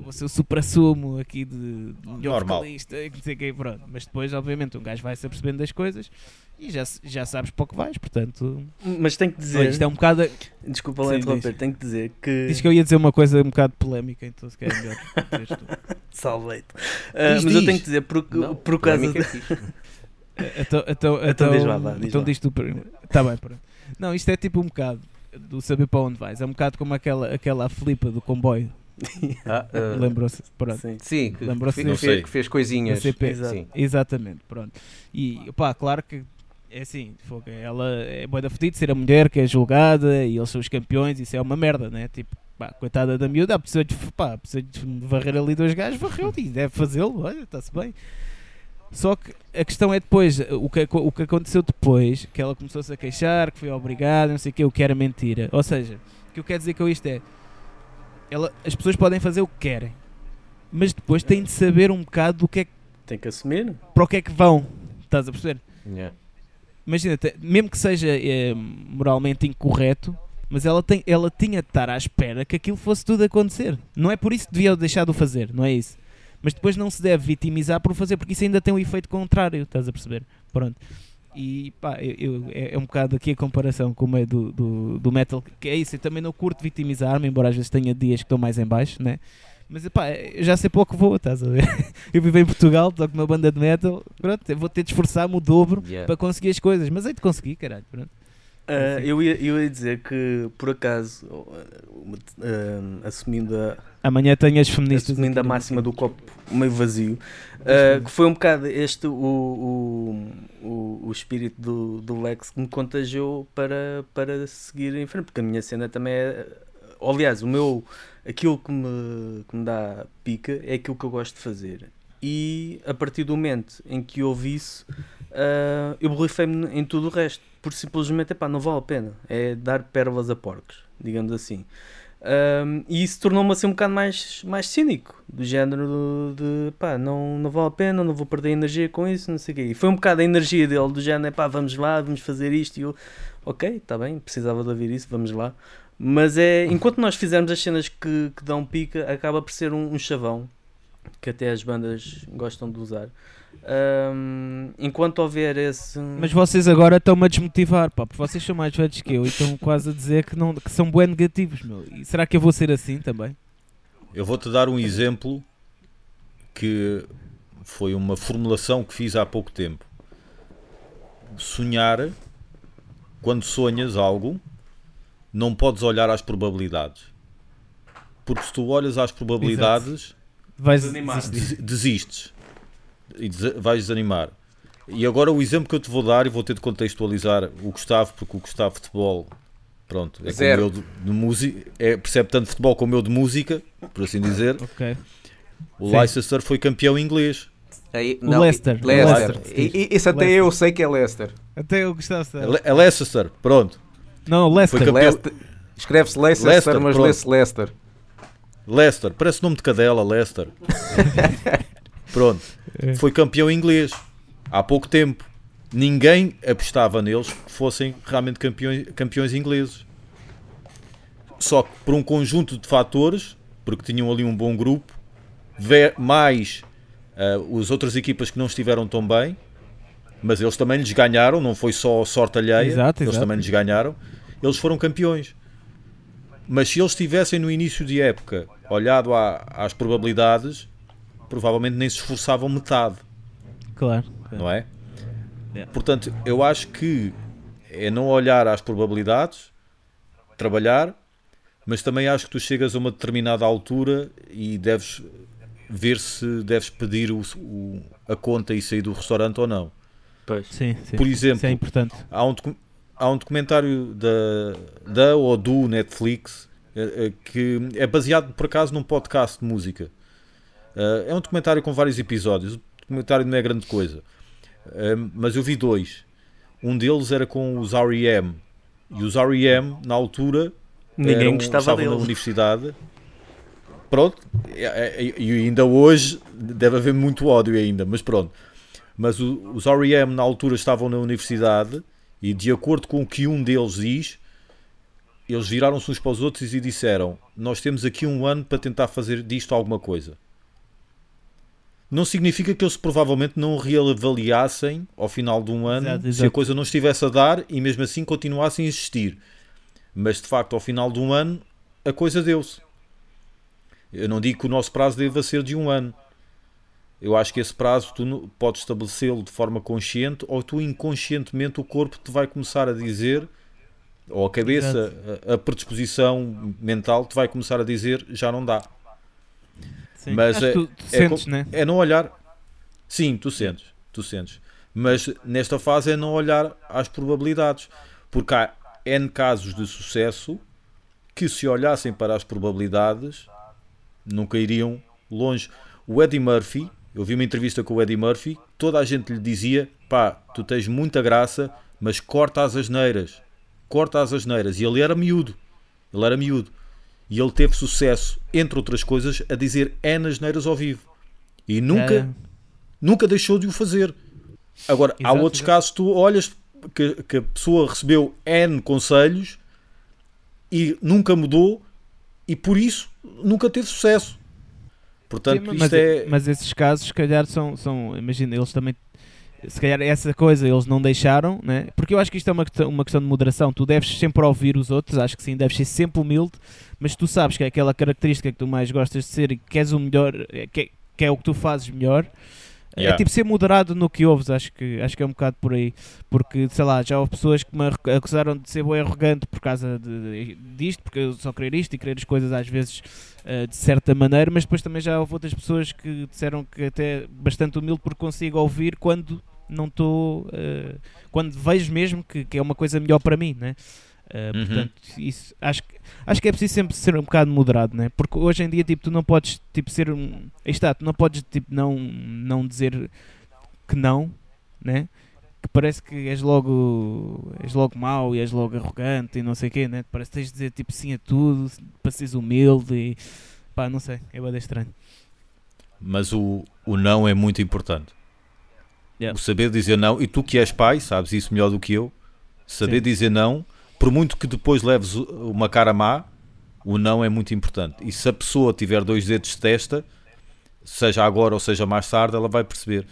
Vou ser o supra-sumo aqui de, de melhor Normal. vocalista, e não sei quê, pronto. Mas depois, obviamente, um gajo vai se apercebendo das coisas e já, já sabes para o que vais, portanto. Mas tenho que dizer, Olha, isto é um bocado. desculpa lá interromper, tenho que dizer que. Diz que eu ia dizer uma coisa um bocado polémica, então se calhar é melhor dizeres tu. [LAUGHS] Salvei-te. Ah, Diz, mas eu tenho que dizer, por, Não, por causa. de- é fixe. [LAUGHS] Então, então, Então então, diz lá, diz então lá. diz tu primeiro. Tá bem, pronto. Não, isto é tipo um bocado do saber para onde vais. É um bocado como aquela, aquela flipa do comboio. Ah, ah, [LAUGHS] Lembrou-se? Pronto. Sim. Sim, que, Lembrou-se que, disso? fe- Não sei. que fez coisinhas. CP. Exato. Sim. Exatamente, pronto. E pá, claro que é assim, ela é boa da fedida ser a mulher que é julgada e eles são os campeões, isso é uma merda, né? Tipo, pá, coitada da miúda, precisa de, pá, precisa de varrer ali dois gajos, varreu e deve fazê-lo, olha, está-se bem. Só que a questão é depois, o que, o que aconteceu depois, que ela começou-se a queixar, que foi obrigada, não sei o que, o que era mentira. Ou seja, o que eu quero dizer com isto é, ela, as pessoas podem fazer o que querem, mas depois têm de saber um bocado do que é que Tem que assumir. para o que é que vão. Estás a perceber? Yeah. Imagina, mesmo que seja eh, moralmente incorreto, mas ela, tem, ela tinha de estar à espera que aquilo fosse tudo acontecer. Não é por isso que devia deixar de o fazer, não é isso. Mas depois não se deve vitimizar por o fazer, porque isso ainda tem um efeito contrário, estás a perceber? Pronto. E pá, eu, eu- é, é um bocado aqui a comparação com o meio do, do, do metal, que é isso, eu também não curto vitimizar-me, embora às vezes tenha dias que estou mais em baixo, né? Mas pá, eu já sei pouco vou, estás a ver? [LAUGHS] Eu vivo em Portugal, toco uma banda de metal, pronto, eu vou ter de esforçar-me o dobro Yeah. para conseguir as coisas, mas hei de conseguir, caralho, pronto. Sim. eu, ia, eu ia dizer que, por acaso, ah, assumindo a, Amanhã tenho as feministas. assumindo a máxima do copo meio vazio, ah, que foi um bocado este o, o, o, o espírito do, do Lex que me contagiou para, para seguir em frente, porque a minha cena também é. Aliás, o meu, aquilo que me, que me dá pica é aquilo que eu gosto de fazer. E a partir do momento em que ouvi isso, ah, eu borrifei-me em tudo o resto, por simplesmente, epá, não vale a pena. É dar pérolas a porcos, digamos assim. Um, e isso tornou-me assim um bocado mais, mais cínico, do género de pá, não, não vale a pena, não vou perder energia com isso, não sei o quê. E foi um bocado a energia dele, do género, pá, vamos lá, vamos fazer isto. E eu, ok, está bem, precisava de ouvir isso, vamos lá. Mas é, enquanto nós fizermos as cenas que, que dão pica, acaba por ser um, um chavão que até as bandas gostam de usar. Um, enquanto houver esse. Mas vocês agora estão-me a desmotivar, pá, porque vocês são mais velhos que eu e estão quase a dizer que, não, que são bem negativos, meu. E será que eu vou ser assim também? Eu vou-te dar um exemplo que foi uma formulação que fiz há pouco tempo. Sonhar, quando sonhas algo, não podes olhar às probabilidades. porque se tu olhas às probabilidades, Vais Desanimar. desistir. des- desistes e vais desanimar. E agora o exemplo que eu te vou dar, e vou ter de contextualizar o Gustavo, porque o Gustavo de futebol, pronto, é Zero. como eu de, de música, é, percebe tanto futebol como eu de música, por assim dizer. [LAUGHS] Ok. O Sim. Leicester foi campeão inglês. Aí, O Leicester. Leicester. Leicester. E- e- Isso até Leicester. eu sei que é Leicester. Até eu gostava de É é Leicester, pronto. Não, Leicester. Campeão- Leicester. Escreve-se Leicester, Leicester, mas lê-se Leicester. Leicester, parece nome de cadela, Leicester. [LAUGHS] Pronto, foi campeão inglês há pouco tempo. Ninguém apostava neles que fossem realmente campeões, campeões ingleses. Só que por um conjunto de fatores, porque tinham ali um bom grupo, mais ah, as outras equipas que não estiveram tão bem, mas eles também lhes ganharam, não foi só sorte alheia, Exato, eles exato. também lhes ganharam, eles foram campeões. Mas se eles tivessem no início de época olhado à- às probabilidades, provavelmente nem se esforçavam metade, Claro. não é? Yeah. Portanto, eu acho que é não olhar às probabilidades, trabalhar, mas também acho que tu chegas a uma determinada altura e deves ver se deves pedir o- o- a conta e sair do restaurante ou não. Pois. Sim, sim. Por exemplo, Isso é importante. há um, há um documentário da, da ou do Netflix eh, eh, que é baseado por acaso num podcast de música. Eh, é um documentário com vários episódios. O documentário não é grande coisa, Eh, mas eu vi dois. Um deles era com os R.E.M. E os R.E.M. na altura Ninguém eram- gostava estavam na deles. universidade. Pronto, e- e ainda hoje deve haver muito ódio ainda, mas pronto. Mas o- os R.E.M. na altura estavam na universidade e de acordo com o que um deles diz, eles viraram-se uns para os outros e disseram: Nós temos aqui um ano para tentar fazer disto alguma coisa. Não significa que eles provavelmente não reavaliassem ao final de um ano Exato, se a exato. coisa não estivesse a dar e mesmo assim continuassem a existir. Mas de facto, ao final de um ano, a coisa deu-se. Eu não digo que o nosso prazo deva ser de um ano. Eu acho que esse prazo tu podes estabelecê-lo de forma consciente ou tu inconscientemente o corpo te vai começar a dizer, ou a cabeça, a, a predisposição mental te vai começar a dizer já não dá. Sim. Mas é- tu, é sentes, co- né? É não olhar. Sim, tu sentes, tu sentes. Mas nesta fase é não olhar às probabilidades, porque há N casos de sucesso que se olhassem para as probabilidades nunca iriam longe. O Eddie Murphy, eu vi uma entrevista com o Eddie Murphy, toda a gente lhe dizia: pá, tu tens muita graça, mas corta as asneiras, corta as asneiras. E ele era miúdo, ele era miúdo. E ele teve sucesso, entre outras coisas, a dizer N asneiras ao vivo. E nunca, É, nunca deixou de o fazer. Agora, há Exato, outros exato. casos que tu olhas que, que a pessoa recebeu N conselhos e nunca mudou e por isso nunca teve sucesso. Portanto, Sim, isto mas, é. mas esses casos, se calhar, são, são. Imagina, eles também. Se calhar essa coisa eles não deixaram, né? porque eu acho que isto é uma questão, uma questão de moderação. Tu deves sempre ouvir os outros, acho que sim, deves ser sempre humilde, mas tu sabes que é aquela característica que tu mais gostas de ser e que queres o melhor, é, que, que é o que tu fazes melhor. É Yeah. tipo ser moderado no que ouves, acho que, acho que é um bocado por aí. Porque, sei lá, já houve pessoas que me acusaram de ser bem arrogante por causa de, disto, porque eu só querer isto e querer as coisas às vezes eh, de certa maneira, mas depois também já houve outras pessoas que disseram que até bastante humilde porque consigo ouvir quando não estou. eh, quando vejo mesmo que, que é uma coisa melhor para mim, né? Eh, Uhum. Portanto, isso, acho, que- acho que é preciso sempre ser um bocado moderado, né? Porque hoje em dia, tipo, tu não podes tipo, ser um. Aí está, tu não podes tipo, não, não dizer que não, né? Que parece que és logo, és logo mau e és logo arrogante e não sei o quê, né? Parece que tens de dizer tipo sim a tudo para seres humilde e pá, não sei, é bem estranho. Mas o, o não é muito importante. Yeah. O saber dizer não, e tu que és pai, sabes isso melhor do que eu, saber Sim. dizer não, por muito que depois leves uma cara má, o não é muito importante. E se a pessoa tiver dois dedos de testa, seja agora ou seja mais tarde, ela vai perceber.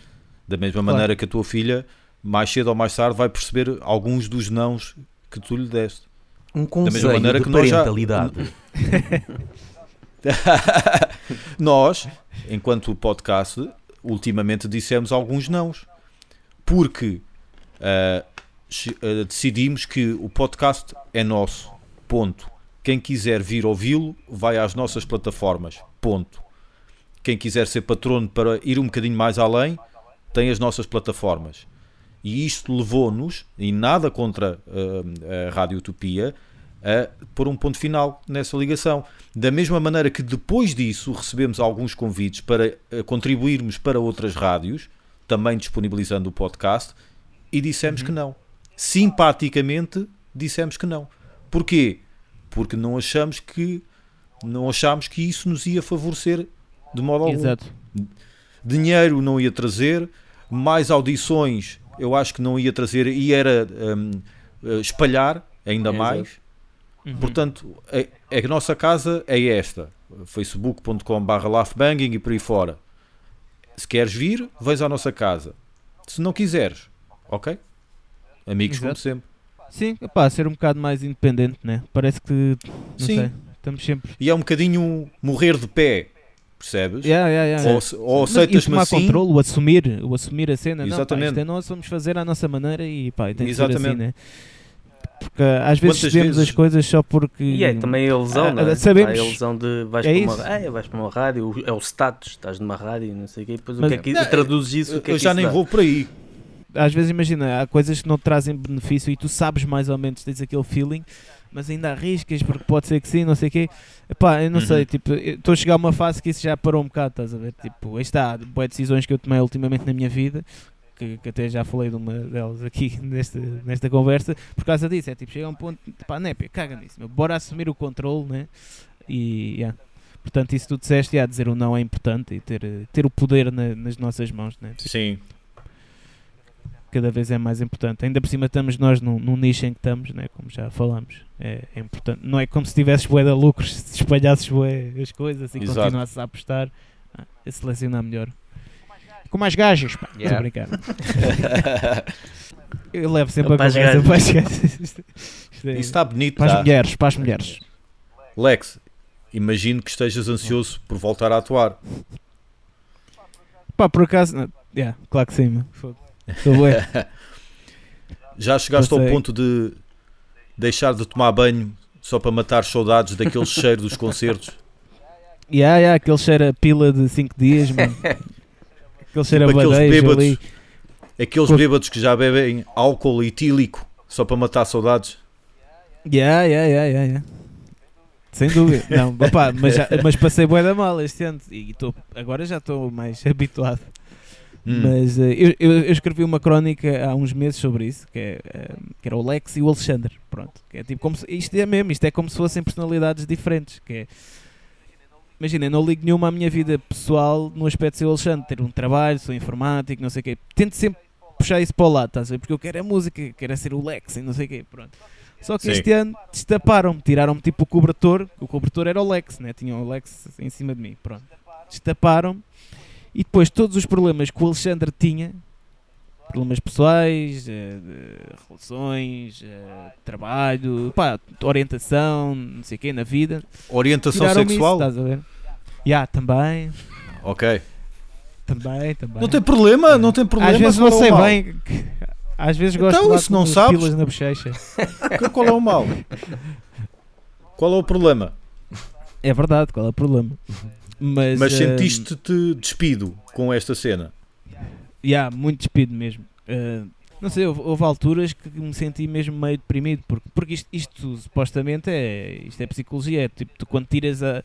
Da mesma Claro. maneira que a tua filha, mais cedo ou mais tarde, vai perceber alguns dos nãos que tu lhe deste. Um conselho maneira de que nós já- parentalidade. [LAUGHS] Nós, enquanto podcast, ultimamente dissemos alguns nãos. Porque ah, ah, decidimos que o podcast é nosso. Ponto. Quem quiser vir ouvi-lo, vai às nossas plataformas. Ponto. Quem quiser ser patrono para ir um bocadinho mais além, tem as nossas plataformas. E isto levou-nos, e nada contra uh, a Rádio Utopia, a pôr um ponto final nessa ligação. Da mesma maneira que depois disso recebemos alguns convites para uh, contribuirmos para outras rádios, também disponibilizando o podcast, e dissemos uhum. que não. Simpaticamente dissemos que não. Porquê? Porque não achamos que não achamos que isso nos ia favorecer de modo algum. Exato. Dinheiro não ia trazer, mais audições eu acho que não ia trazer, e era um, eh, espalhar ainda é, mais. Uhum. Portanto, a, a, nossa casa é esta: facebook.com.br laughbanging e por aí fora. Se queres vir, vais à nossa casa. Se não quiseres, ok? Amigos, Exato. como sempre. Sim, pá, ser um bocado mais independente, né? Parece que. Não Sim. Sei, estamos sempre. E é um bocadinho morrer de pé percebes? Yeah, yeah, yeah. Ou, ou aceitas-me assim. controle, o assumir, o assumir a cena. Exatamente. Não, pá, isto é nós, vamos fazer à nossa maneira e pá, tem Exatamente. ser assim, né? Porque às vezes fazemos as coisas só porque. E é também a ilusão, ah, não é? Sabemos. A ilusão de vais, é para, uma, é, vais para uma rádio, é o status, estás numa rádio, não sei o quê, e depois Mas, o que é que não, traduzes isso? O que é eu já nem dá? vou por aí. Às vezes, imagina, há coisas que não te trazem benefício e tu sabes mais ou menos, tens aquele feeling, mas ainda arriscas porque pode ser que sim, não sei o quê. Epá, eu não uhum. sei, tipo, estou a chegar a uma fase que isso já parou um bocado, estás a ver? Tipo, aí está, boas decisões que eu tomei ultimamente na minha vida, que, que, até já falei de uma delas aqui [LAUGHS] nesta, nesta conversa, por causa disso, é tipo, chega a um ponto, pá, népia, caga nisso, meu, bora assumir o controle, né? E, yeah. Portanto, isso tu disseste, yeah, dizer o não é importante e ter, ter o poder na, nas nossas mãos, né? Sim cada vez é mais importante. Ainda por cima estamos nós num, num nicho em que estamos, né? como já falamos. É, é importante. Não é como se tivesses bué de lucros, [LAUGHS] se espalhasses bué as coisas e Exato. continuasses a apostar, ah, a selecionar melhor. Com mais gajos, pá. Yeah. Estou a brincar. Eu levo sempre a conversa para as gajas. [LAUGHS] Isto é, está bonito. Para as tá? mulheres, para as mulheres. Lex, imagino que estejas ansioso por voltar a atuar. Pá, por acaso. Yeah, claro que sim, [LAUGHS] Já chegaste ao ponto de deixar de tomar banho só para matar saudades daquele cheiro dos concertos? Yeah, yeah, aquele cheiro a pila de 5 dias, mano. Aquele cheiro tipo a aqueles bêbados, ali. Aqueles bêbados que já bebem álcool etílico só para matar saudades. Yeah, yeah, yeah, yeah, yeah. Sem dúvida. Não, opa, mas, já, mas passei bué da mal este ano e tô, agora já estou mais [LAUGHS] habituado. Hum. Mas uh, eu, eu, escrevi uma crónica há uns meses sobre isso, que, é, uh, que era o Lex e o Alexandre. Pronto, que é tipo como se, isto é mesmo, isto é como se fossem personalidades diferentes. Que é, imagina, não ligo nenhuma à minha vida pessoal no aspecto de ser o Alexandre, ter um trabalho, sou informático, não sei o quê. Tento sempre puxar isso para o lado, estás a ver? Porque eu quero a música, quero é ser o Lex e não sei o quê. Pronto. Só que Sim. este ano destaparam-me, tiraram-me tipo o cobertor, o cobertor era o Lex, né? tinham o Lex em cima de mim. Pronto. Destaparam-me e depois todos os problemas que o Alexandre tinha, problemas pessoais, eh, relações, eh, trabalho, pá, orientação, não sei o quê, na vida. Orientação sexual? Isso, estás a ver? Yeah, também. Ok. Também, também. Não tem problema, não tem problema. Às vezes não sei bem. Às vezes gosto então, de isso não sabes? pilas na bochecha. [LAUGHS] Qual é o mal? Qual é o problema? É verdade, qual é o problema? Mas, Mas sentiste-te despido com esta cena? Já, yeah, muito despido mesmo. Uh, não sei, houve, houve, alturas que me senti mesmo meio deprimido, porque, porque isto, isto supostamente é, isto é psicologia, é tipo, tu quando tiras a.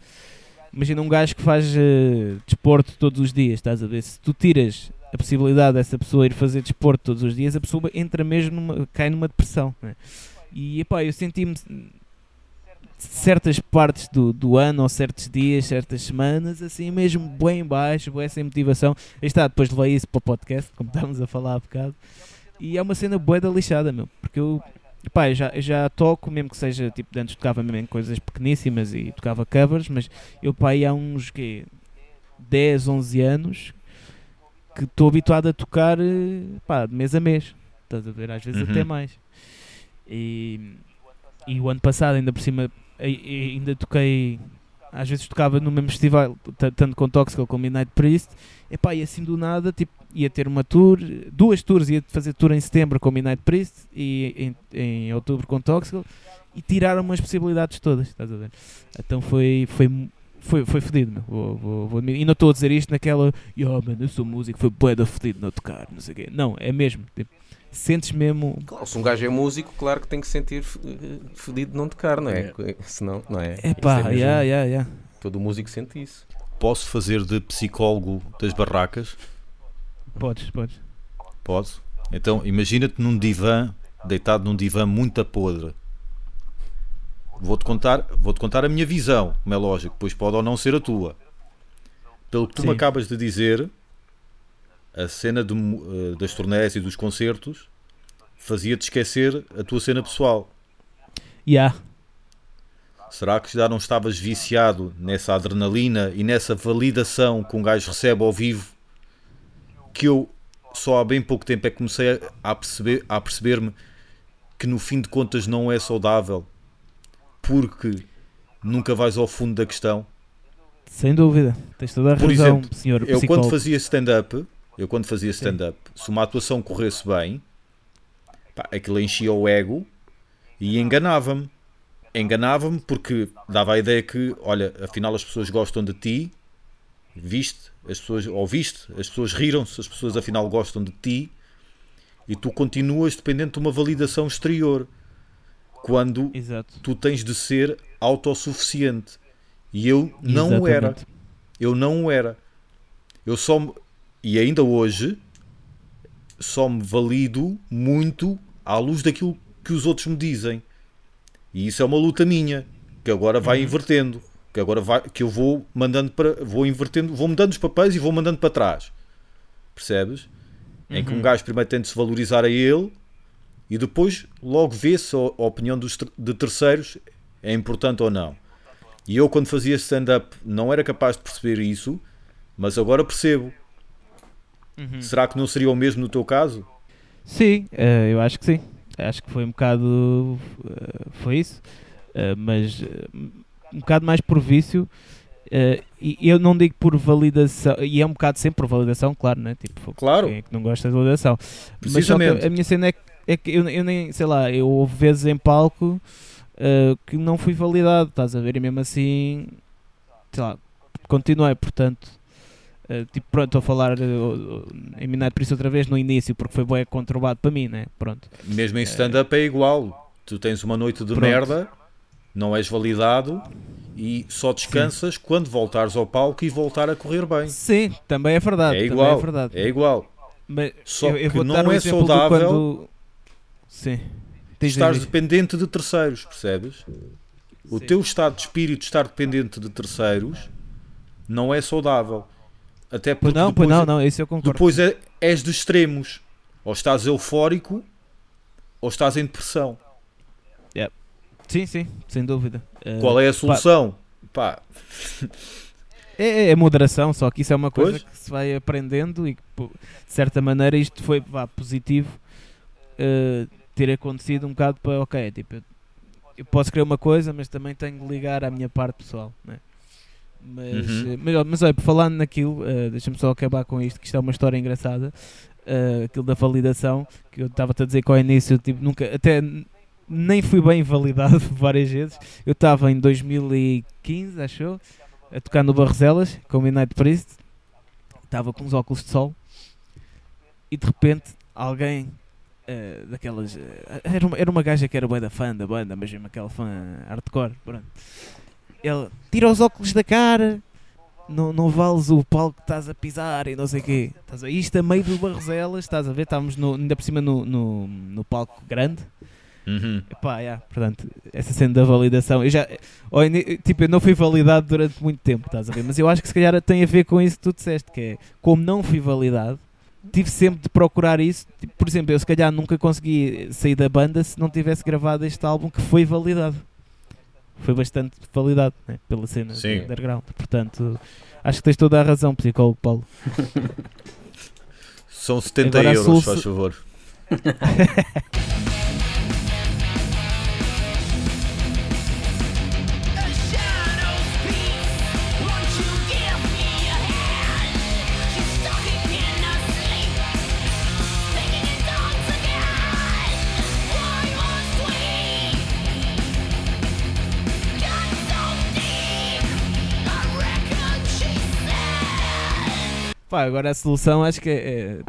Imagina um gajo que faz uh, desporto todos os dias, estás a ver? Se tu tiras a possibilidade dessa pessoa ir fazer desporto todos os dias, a pessoa entra mesmo, numa, cai numa depressão. Né? E epá, eu senti-me certas partes do, do ano, ou certos dias, certas semanas, assim mesmo bem baixo, bem sem motivação. Aí está, depois levei isso para o podcast, como estávamos a falar há bocado. E é uma cena boa da lixada, meu, porque eu, pá, eu já, eu já toco, mesmo que seja, tipo, antes tocava mesmo em coisas pequeníssimas e tocava covers, mas eu, pá, há uns, que 10, 11 anos que estou habituado a tocar, pá, de mês a mês, estás a ver, às vezes uhum. até mais. E, e o ano passado, ainda por cima, ainda toquei, às vezes tocava no mesmo festival, tanto com Toxical como Midnight Priest, epá, e assim do nada, tipo, ia ter uma tour, duas tours, ia fazer tour em setembro com Midnight Priest e em, em outubro com Toxical, e tiraram-me as possibilidades todas, estás a ver? Então foi, foi, foi, foi fedido, meu. Vou, vou, vou admitir. E não estou a dizer isto naquela, oh, mano, eu sou músico, foi bué da fedido não tocar, não sei o quê. Não, é mesmo. Tipo, sentes mesmo. Claro, se um gajo é músico, claro que tem que sentir eh, fedido de não tocar, não é? Senão, não é? É pá, mesmo. yeah, yeah, yeah. Todo músico sente isso. Posso fazer de psicólogo das barracas? Podes, podes. Posso? Então, imagina-te num divã, deitado num divã muito a podre. Vou-te contar, vou-te contar a minha visão, como é lógico, pois pode ou não ser a tua. Pelo que tu me Sim. acabas de dizer, a cena mu- eh, das turnés e dos concertos fazia-te esquecer a tua cena pessoal. Yeah. Será que já não estavas viciado nessa adrenalina e nessa validação que um gajo recebe ao vivo? Que eu só há bem pouco tempo é que comecei a- a perceber a perceber-me que no fim de contas não é saudável porque nunca vais ao fundo da questão. Sem dúvida. Tens toda a Por razão, exemplo, senhor Eu quando fazia stand-up, eu quando fazia stand-up, se uma atuação corresse bem, pá, aquilo enchia o ego e enganava-me. Enganava-me porque dava a ideia que, olha, afinal as pessoas gostam de ti, viste, as pessoas, ou viste, as pessoas riram-se, as pessoas afinal gostam de ti e tu continuas dependente de uma validação exterior quando Exato. tu tens de ser autossuficiente. E eu não o era. Eu não o era. Eu só me, e ainda hoje só me valido muito à luz daquilo que os outros me dizem. E isso é uma luta minha, que agora vai Uhum. invertendo, que agora vai que eu vou mandando para vou invertendo, vou mudando os papéis e vou mandando para trás. Percebes? Em que um Uhum. gajo primeiro tem de se valorizar a ele e depois logo vê se a opinião dos de terceiros é importante ou não. E eu, quando fazia stand-up, não era capaz de perceber isso, mas agora percebo. Uhum. Será que não seria o mesmo no teu caso? Sim, eh, eu acho que sim. Acho que foi um bocado. eh, foi isso. Eh, mas um bocado mais por vício. e eu não digo por validação. E é um bocado sempre por validação, claro, né? Tipo, Claro. quem é que não gosta de validação? Mas só que Precisamente. a minha cena é que, é que eu, eu nem. Sei lá, eu houve vezes em palco eh, que não fui validado, estás a ver? E mesmo assim. Sei lá, continuei, portanto. eh, tipo, pronto, estou a falar eh, o- o- em Midnight isso outra vez no início, porque foi bem conturbado para mim, né? Pronto. Mesmo em stand-up é igual. Tu tens uma noite de Pronto. merda, não és validado e só descansas quando voltares ao palco e voltar a correr bem. Sim, também é verdade. É também igual. é verdade. É igual. Mas Só eu, eu que vou não um é saudável quando... Sim. Diz, Estás diz. dependente de terceiros, percebes? O Sim. teu estado de espírito estar dependente de terceiros não é saudável. Até porque não, pois depois, não, não, isso eu concordo. depois é, és de extremos. Ou estás eufórico ou estás em depressão. Sim, sim, sem dúvida. Eh, Qual é a solução? Pá, É, é moderação, só que isso é uma coisa Pois. que se vai aprendendo e que, de certa maneira, isto foi vá, positivo eh, ter acontecido um bocado para, ok, tipo, eu, eu posso querer uma coisa, mas também tenho de ligar à minha parte pessoal, né? Mas, Uhum. eh, mas, mas olha, falando naquilo, eh, deixa-me só acabar com isto, que isto é uma história engraçada, eh, aquilo da validação, que eu estava-te a dizer que ao início, tipo, nunca, até nem fui bem [LAUGHS] validado várias vezes, eu estava em 2015, acho eu, a tocar no Barroselas com o Midnight Priest. Estava com uns óculos de sol e de repente alguém eh, daquelas. eh, era, uma, era uma gaja que era bué da fã da banda, mas mesmo aquela fã hardcore. Pronto. Ele tira os óculos da cara, não, não vales o palco que estás a pisar e não sei o quê. Estás a, isto a meio do Barroselas, estás a ver? Estávamos no, ainda por cima no, no, no palco grande. uhum. Epá, yeah, portanto, essa cena da validação, eu já, ou tipo, eu não fui validado durante muito tempo, estás a ver? Mas eu acho que se calhar tem a ver com isso que tu disseste, que é, como não fui validado, tive sempre de procurar isso. Tipo, por exemplo, eu se calhar nunca consegui sair da banda se não tivesse gravado este álbum que foi validado. Foi bastante validado né, pela cena Sim. de underground. Portanto, acho que tens toda a razão, psicólogo Paulo. São 70 Agora euros, solução- faz favor. [LAUGHS] Pá, agora a solução acho que é, é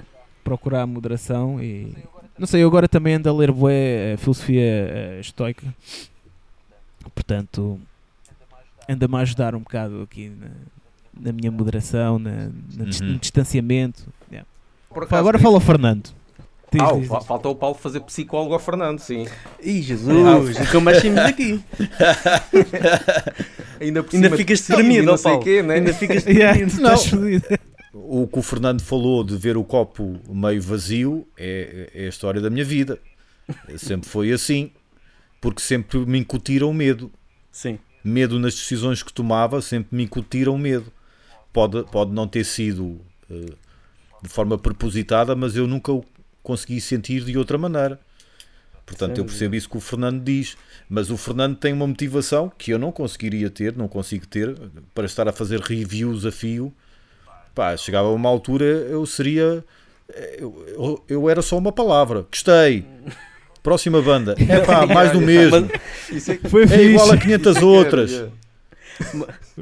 procurar a moderação e. Não sei, eu agora também ando a ler bué a filosofia eh, estoica. Portanto, anda-me a ajudar um bocado aqui na, na minha moderação, na, na dis- Uhum. no distanciamento. Yeah. Acaso, agora fala o Fernando. Diz, Ah, diz, fa- diz. falta o Paulo fazer psicólogo ao Fernando, sim. Ih, Jesus, nunca mais saímos [LAUGHS] daqui. Ainda, por Ainda cima- ficas Sim, tremido, não sei Paulo. quê, né? Ainda ficas [LAUGHS] Yeah, tremido. O que o Fernando falou de ver o copo meio vazio é, é a história da minha vida. Sempre foi assim, porque sempre me incutiram medo. Sim, Medo nas decisões que tomava, sempre me incutiram medo. Pode, pode não ter sido eh, de forma propositada, mas eu nunca o consegui sentir de outra maneira. Portanto, eu percebo isso que o Fernando diz. Mas o Fernando tem uma motivação que eu não conseguiria ter, não consigo ter, para estar a fazer reviews a fio. Pá, chegava a uma altura, eu seria. Eu, eu, eu era só uma palavra. Gostei. Próxima banda. É pá, [LAUGHS] mais do mesmo. É É igual a 500 [LAUGHS] outras.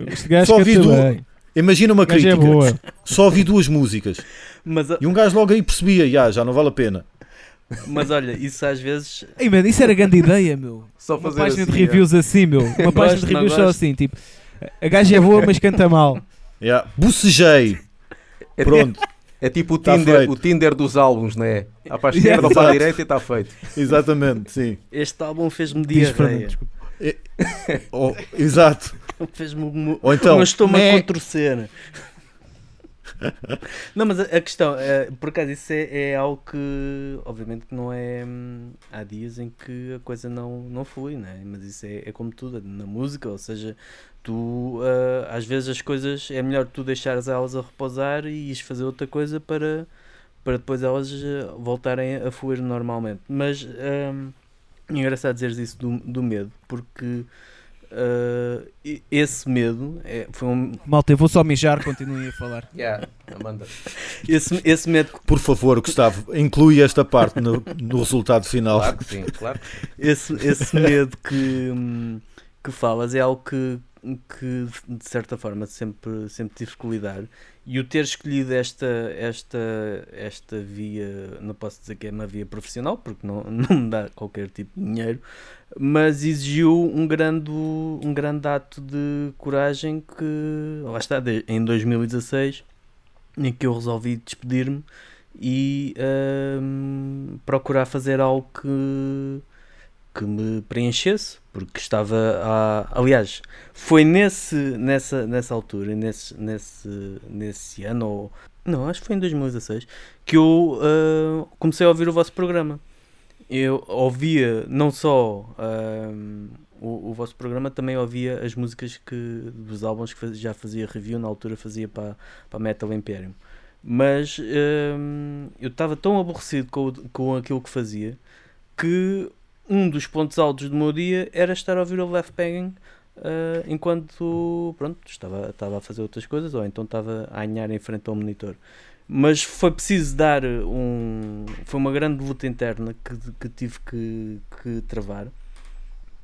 Este gajo Só ouvi canta du- bem. Imagina uma é crítica. boa. Só ouvi duas músicas. mas, E um gajo logo aí percebia, já, já não vale a pena. mas olha, isso às vezes Ei, mano, isso era grande ideia, meu. Só Uma fazer página assim, de reviews assim, meu. Uma [LAUGHS] página Gosto, de reviews só assim, tipo. A gaja é boa, mas canta mal. Já. Bucejei. É, Pronto, é tipo o Tá Tinder, feito. o Tinder dos álbuns, não é? Há para a esquerda ou para a direita e está feito. exatamente, sim. este álbum fez-me diarreia. desculpa. Oh, exato. [LAUGHS] Fez-me o Ou então, meu estômago né? contorcer. [LAUGHS] Não, mas a, questão, é, por acaso, isso é, é algo que, obviamente, não é. hum, Há dias em que a coisa não, não flui, né? mas isso é, é como tudo, na música, ou seja, tu, ah, às vezes as coisas é melhor tu deixares elas a repousar e ires fazer outra coisa para, para depois elas ah, voltarem a fluir normalmente. Mas hum, é engraçado dizeres isso do, do medo, porque. E- esse medo é, foi um, Malta, eu vou só mijar, continuem a falar. [LAUGHS] Yeah, Amanda. esse, esse medo Por favor, Gustavo, inclui esta parte no, no resultado final. Claro que sim, claro. que sim. esse, esse medo que, hum, que falas é algo que, que de certa forma sempre, sempre tive que lidar e o ter escolhido esta, esta, esta via, não posso dizer que é uma via profissional porque não, [LAUGHS] não me dá qualquer tipo de dinheiro, mas exigiu um grande, um grande ato de coragem que, lá está, em 2016 em que eu resolvi despedir-me e hum, procurar fazer algo que, que me preenchesse, porque estava a. Aliás, foi nesse, nessa, nessa altura, nesse, nesse, nesse ano, ou. Não, acho que foi em 2016, que eu ah, comecei a ouvir o vosso programa. Eu ouvia não só hum, o, o vosso programa, também ouvia as músicas que, dos álbuns que já fazia review, na altura fazia para, para Metal Imperium. Mas hum, eu estava tão aborrecido com, com aquilo que fazia que um dos pontos altos do meu dia era estar a ouvir o Left Pegging ah, enquanto pronto, estava, estava a fazer outras coisas ou então estava a anhar em frente ao monitor. Mas foi preciso dar um. Foi uma grande luta interna que, que tive que, que travar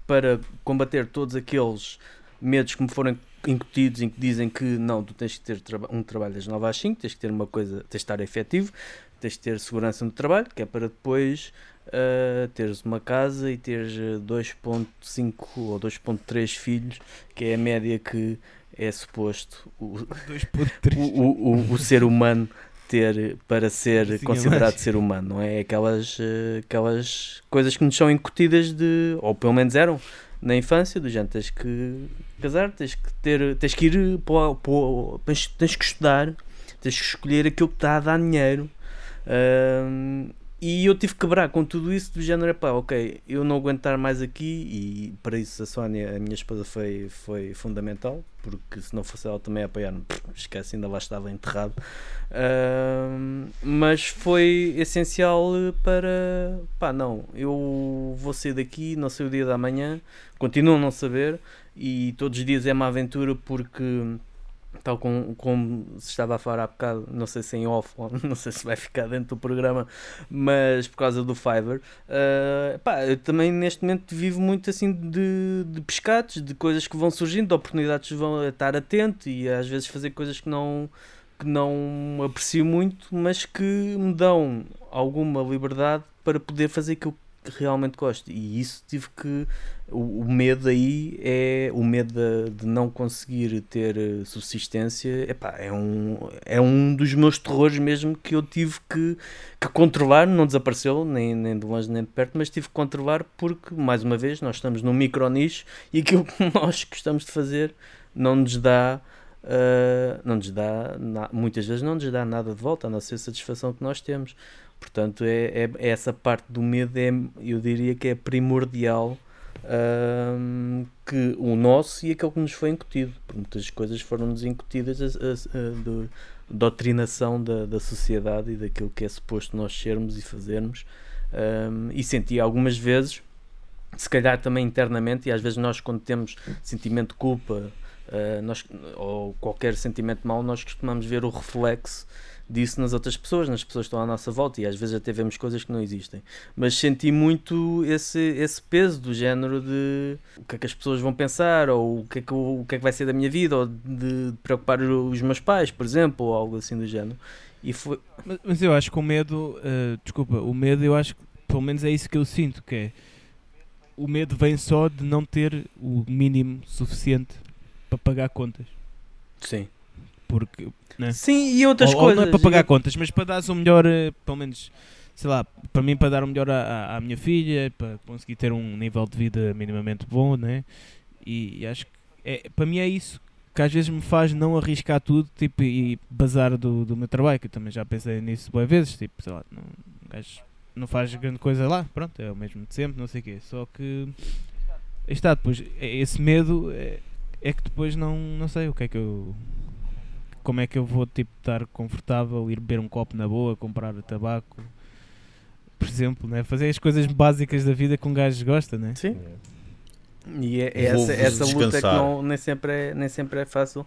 para combater todos aqueles medos que me foram incutidos em que dizem que não, tu tens que ter traba- um trabalho das 9 às 5, tens que ter uma coisa, tens de estar efetivo, tens de ter segurança no trabalho, que é para depois ah, teres uma casa e teres ah, 2.5 ou 2.3 filhos, que é a média que é suposto o, 2.3. o, o, o- o ser humano ter para ser Sim, considerado mas- ser humano, não é? Aquelas, eh, aquelas coisas que nos são incutidas de, ou pelo menos eram na infância, do género, tens que casar, tens que ter, tens que ir para, para, tens, tens que estudar, tens que escolher aquilo que está a dar dinheiro. E eu tive que quebrar com tudo isso do género, pá, ok, eu não aguentar mais aqui e para isso a Sónia, a minha esposa, foi, foi fundamental, porque se não fosse ela também a apoiar-me, esquece, ainda lá estava enterrado. Ahm, mas foi essencial para, pá, não, eu vou sair daqui, não sei o dia da manhã, continuo a não saber e todos os dias é uma aventura porque tal como, como se estava a falar há bocado, não sei se em off [LAUGHS] não sei se vai ficar dentro do programa, mas por causa do Fiverr, ah, pá, eu também neste momento vivo muito assim de, de pescados, de coisas que vão surgindo, de oportunidades que vão estar atento e às vezes fazer coisas que não que não aprecio muito, mas que me dão alguma liberdade para poder fazer aquilo que realmente gosto. E isso tive que. O, o medo aí é. O medo de, de não conseguir ter eh, subsistência epá, é, um, é um dos meus terrores mesmo que eu tive que, que controlar. Não desapareceu, nem, nem de longe nem de perto, mas tive que controlar porque, mais uma vez, nós estamos num micro nicho e aquilo que [LAUGHS] nós gostamos de fazer não nos dá. Uh, não nos dá, muitas vezes não nos dá nada de volta, a não ser a satisfação que nós temos. Portanto, é, é- é essa parte do medo, é, eu diria que é primordial ahm, que o nosso e aquele que nos foi incutido. Porque muitas coisas foram-nos incutidas a, a- a- de doutrinação da, da sociedade e daquilo que é suposto nós sermos e fazermos. Ahm, e senti algumas vezes, se calhar também internamente, e às vezes nós, quando temos sentimento de culpa ah, nós, ou qualquer sentimento mau, nós costumamos ver o reflexo disso nas outras pessoas, nas pessoas que estão à nossa volta, e às vezes até vemos coisas que não existem. Mas senti muito esse, esse peso do género de o que é que as pessoas vão pensar, ou o que é que, o que, é que vai ser da minha vida, ou de preocupar os meus pais, por exemplo, ou algo assim do género. E foi, Mas, mas eu acho que o medo, eh, desculpa, o medo eu acho que pelo menos é isso que eu sinto, que é o medo vem só de não ter o mínimo suficiente para pagar contas. sim. Porque, né? Sim, e outras ou, ou coisas. não é para pagar e- contas, mas para dar o melhor, eh, pelo menos, sei lá, para mim para dar o melhor à, à- minha filha, para conseguir ter um nível de vida minimamente bom, né? E, e acho que é, para mim é isso que às vezes me faz não arriscar tudo tipo, e bazar do, do meu trabalho, que eu também já pensei nisso boas vezes, tipo, sei lá, não, um gajo não faz grande coisa lá, pronto, é o mesmo de sempre, não sei o quê, só que está, depois, é- esse medo é, é que depois não, não sei o que é que eu como é que eu vou tipo estar confortável, ir beber um copo na boa, comprar tabaco, por exemplo, né? fazer as coisas básicas da vida que um gajo gosta, né? Sim. E é, é essa, essa luta que não, nem, sempre é, nem sempre é fácil,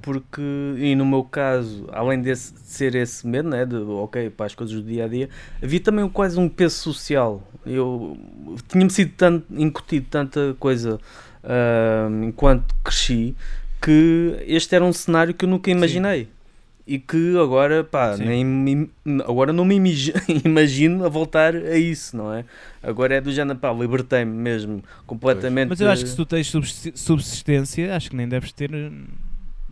porque, e no meu caso, além desse, de ser esse medo, né, de ok, para as coisas do dia a dia, havia também quase um peso social. Eu tinha-me sido tanto, incutido tanta coisa ah, enquanto cresci que este era um cenário que eu nunca imaginei. E que agora, pá, Sim. nem agora não me imagi- [LAUGHS] imagino a voltar a isso, não é? Agora é do género, pá, libertei-me mesmo completamente. Mas eu acho que se tu tens subsi- subsistência, acho que nem deves ter hum,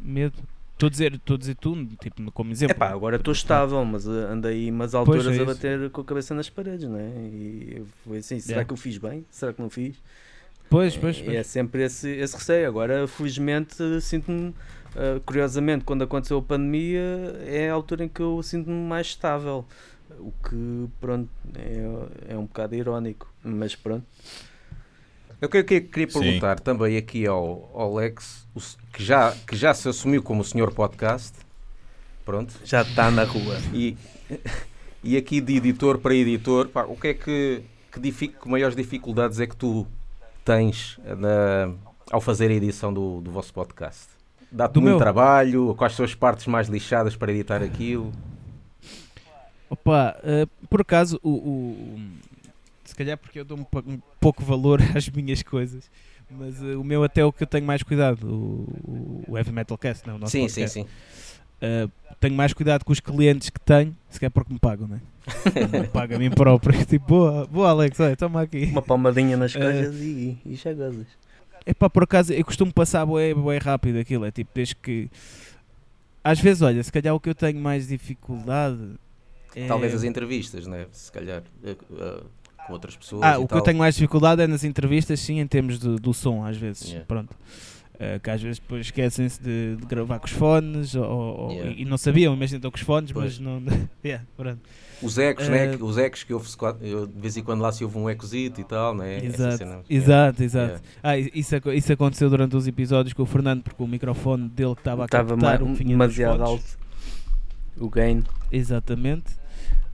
medo. Estou a dizer, estou a dizer tu, tipo, como exemplo. É pá, agora estou estável, mas uh, andei umas alturas Pois é a bater com a cabeça nas paredes, não é? E foi assim, será Yeah. que eu fiz bem? Será que não fiz? Pois, pois, E pois. é sempre esse, esse receio. Agora, felizmente, sinto-me, uh, curiosamente, quando aconteceu a pandemia, é a altura em que eu sinto-me mais estável. O que, pronto, é, é um bocado irónico, mas pronto. Eu que- que- queria Sim. perguntar também aqui ao, ao Lex, que já, que já se assumiu como o senhor podcast, pronto, Já está na rua. e, e aqui de editor para editor, pá, o que é que, que, que maiores dificuldades é que tu tens na- ao fazer a edição do, do vosso podcast? Dá-te muito meu? trabalho? Quais são as partes mais lixadas para editar aquilo? Opa, eh, por acaso, o, o- se calhar porque eu dou um, um pouco valor [LAUGHS] às minhas coisas, mas eh, o meu até é o que eu tenho mais cuidado, o, o Heavy Metal Cast, não, o nosso sim, sim, podcast. sim. Eh, tenho mais cuidado com os clientes que tenho, se calhar porque me pagam, né? me pago a mim próprio, tipo, boa, boa Alex, olha, toma aqui. Uma palmadinha nas Eh, coisas e, e já gozas. É pá, por acaso, eu costumo passar bué, bué rápido aquilo, é tipo, desde que... Às vezes, olha, se calhar o que eu tenho mais dificuldade é... Talvez as entrevistas, né? se calhar, eh, com outras pessoas. Ah, e o que tal. eu tenho mais dificuldade é nas entrevistas, sim, em termos do, do som, às vezes. Yeah. Pronto. Eh, que às vezes depois esquecem-se de, de gravar com os fones ou, ou- Yeah. e, e não sabiam, imagina estão com os fones, Pois. mas não. [LAUGHS] yeah, pronto. Os ecos, né? Eh, que- Os ecos que eu, de vez em quando lá se ouve um ecozito e tal, né? Exato, cena. exato, exato. Yeah. Ah, isso, isso aconteceu durante os episódios com o Fernando, porque o microfone dele que estava a Estava captar dos demasiado alto o gain. Exatamente.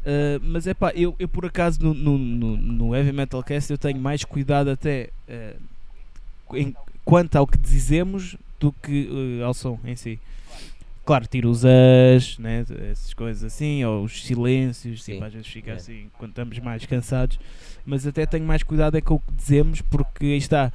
Uh, mas é pá, eu, eu por acaso no, no, no, no Heavy Metal Cast eu tenho mais cuidado até uh, em- quanto ao que dizemos do que uh, ao som em si. Claro, tiro os as, né, essas coisas assim, ou os silêncios, Sim, tipo, às vezes fica é. assim quando estamos mais cansados, mas até tenho mais cuidado é com o que dizemos, porque aí está.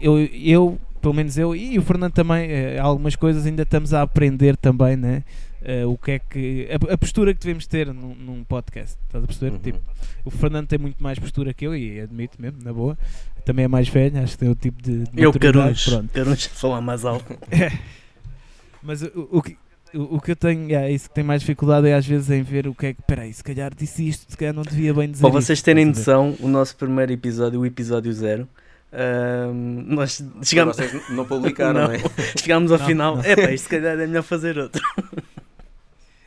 Eu, eu pelo menos eu e o Fernando também, eh, algumas coisas ainda estamos a aprender também, né? Eh, o que é que. A, a postura que devemos ter num, num podcast. Estás a perceber? Uhum. Tipo, o Fernando tem muito mais postura que eu e admito mesmo, na boa. Também é mais velho, acho que tem o tipo de. de Eu, Carunhos. Carunhos, falar mais alto. [LAUGHS] Mas o, o que. O, que eu tenho, é isso que tenho mais dificuldade é às vezes em ver o que é que. Peraí, se calhar disse isto, se calhar não devia bem dizer Para isto, vocês terem a ver? noção, o nosso primeiro episódio, o episódio zero, ahm, nós chegámos, Vocês não publicaram, [LAUGHS] Não. não é? chegámos ao Não, final. não. Epá, isto se calhar é melhor fazer outro. [LAUGHS]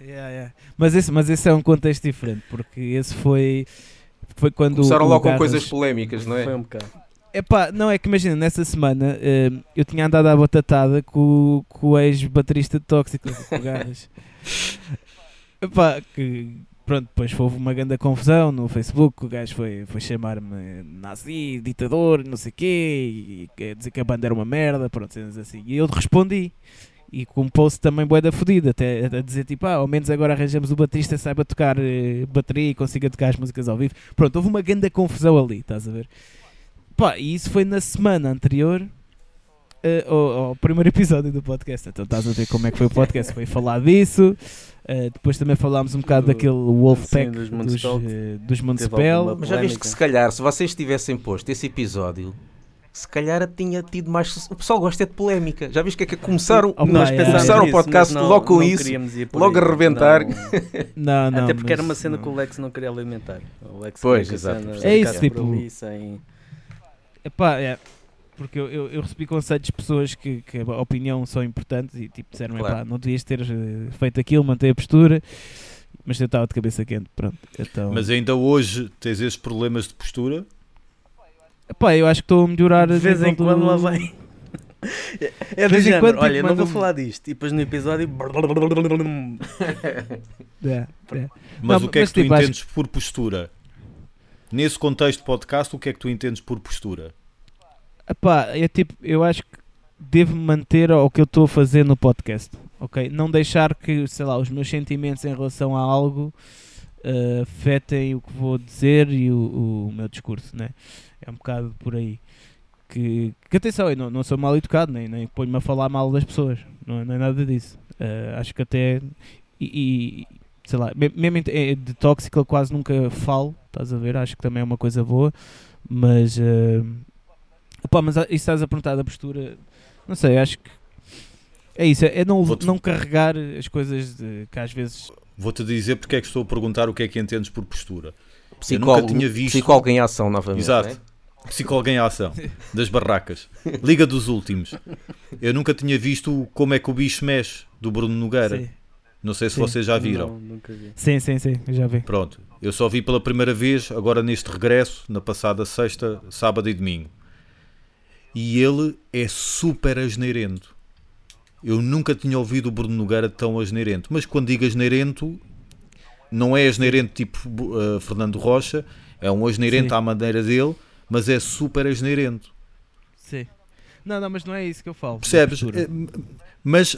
Yeah, yeah. Mas, esse, mas esse é um contexto diferente, porque esse foi. Foi quando. Começaram o logo com coisas polémicas, não é? Foi um bocado. Epá, não é que imagina, nessa semana eh, eu tinha andado à batatada com, com o ex-baterista de Tóxico, com o Garras. [LAUGHS] Epá, que pronto, depois houve uma grande confusão no Facebook, o gajo foi, foi chamar-me nazi, ditador, não sei o quê, e quer dizer que a banda era uma merda, pronto, cenas assim. E eu respondi. E com um post também bué da fodida, até a dizer tipo, ah, ao menos agora arranjamos o baterista, saiba tocar eh, bateria e consiga tocar as músicas ao vivo. Pronto, houve uma grande confusão ali, estás a ver? Pá, e isso foi na semana anterior eh, ao, ao primeiro episódio do podcast. Então estás a ver como é que foi o podcast. Foi falar disso. eh, depois também falámos um bocado Do- daquele Wolfpack sim, dos dos, eh, dos Municipal. Mas já viste que se calhar, se vocês tivessem posto esse episódio, se calhar tinha tido mais. O pessoal gosta é de polémica. Já viste que é que começaram, Oh, nós é. começaram o nisso, podcast mas não- logo com isso. logo aí. a rebentar. Não. [LAUGHS] Não, Até porque era uma cena não. que o Lex não queria alimentar. O Lex Pois, exato. cena É isso, tipo- ali sem- Epá, é. Porque eu, eu, eu recebi conselhos de pessoas que, que a opinião são importantes e tipo disseram Claro. epá, não devias ter eh, feito aquilo, manter a postura. Mas eu estava de cabeça quente, pronto. Então, Mas ainda hoje tens esses problemas de postura? Epá, eu acho que estou a melhorar. De vez em quando do- lá vem. [LAUGHS] É do vez em género, quando, tipo, olha, não vou falar disto. E depois no episódio. [LAUGHS] É, é. Mas Não, o que é que tu tipo, acho- entendes por postura? Nesse contexto de podcast, o que é que tu entendes por postura? Epá, eu, tipo, eu acho que devo manter ao que eu estou a fazer no podcast, ok? Não deixar que, sei lá, os meus sentimentos em relação a algo eh, afetem o que vou dizer e o, o meu discurso, né? É um bocado por aí. Que, que atenção, eu não, não sou mal educado, nem, nem ponho-me a falar mal das pessoas, não, não é nada disso. Eh, acho que até, e, e, sei lá, me- mesmo eh, de tóxico eu quase nunca falo, estás a ver? Acho que também é uma coisa boa, mas. eh, Opa, mas isso estás a perguntar da postura. Não sei, acho que. É isso, é não, não carregar as coisas de, que às vezes. Vou-te dizer porque é que estou a perguntar o que é que entendes por postura. Psicólogo, tinha visto- psicólogo em ação novamente. Exato. não é? Psicólogo em ação, das barracas. Liga dos últimos. Eu nunca tinha visto como é que o bicho mexe, do Bruno Nogueira. Sim, Não sei se Sim. vocês já viram. Não, nunca vi. sim, sim, sim, eu já vi. Pronto, eu só vi pela primeira vez, agora neste regresso, na passada sexta, sábado e domingo. E ele é super asneirento. Eu nunca tinha ouvido o Bruno Nogueira tão asneirento. Mas quando digo asneirento, não é asneirento tipo uh, Fernando Rocha, é um asneirento Sim. à maneira dele, mas é super asneirento. Sim. Não, não, mas não é isso que eu falo. Percebes? Eh, Mas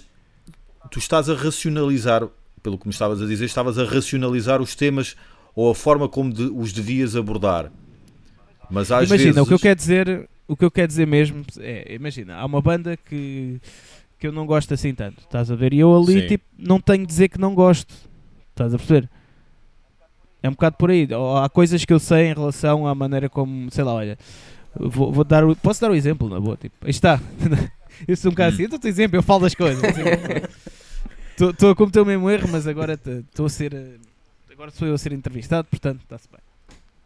tu estás a racionalizar, pelo que me estavas a dizer, estavas a racionalizar os temas ou a forma como de- os devias abordar. Mas às imagina, vezes. o que eu quero dizer, o que eu quero dizer mesmo é, imagina, há uma banda que, que eu não gosto assim tanto, estás a ver? E eu ali Sim. tipo não tenho de dizer que não gosto. Estás a perceber? É um bocado por aí. Há coisas que eu sei em relação à maneira como, sei lá, olha, vou, vou dar posso dar o exemplo, na boa, tipo, aí está. [LAUGHS] eu sou um bocado assim, eu dou-te exemplo, eu falo das coisas. [LAUGHS] Estou a cometer o mesmo erro, mas agora estou a ser. eh, Agora sou eu a ser entrevistado, portanto está-se bem.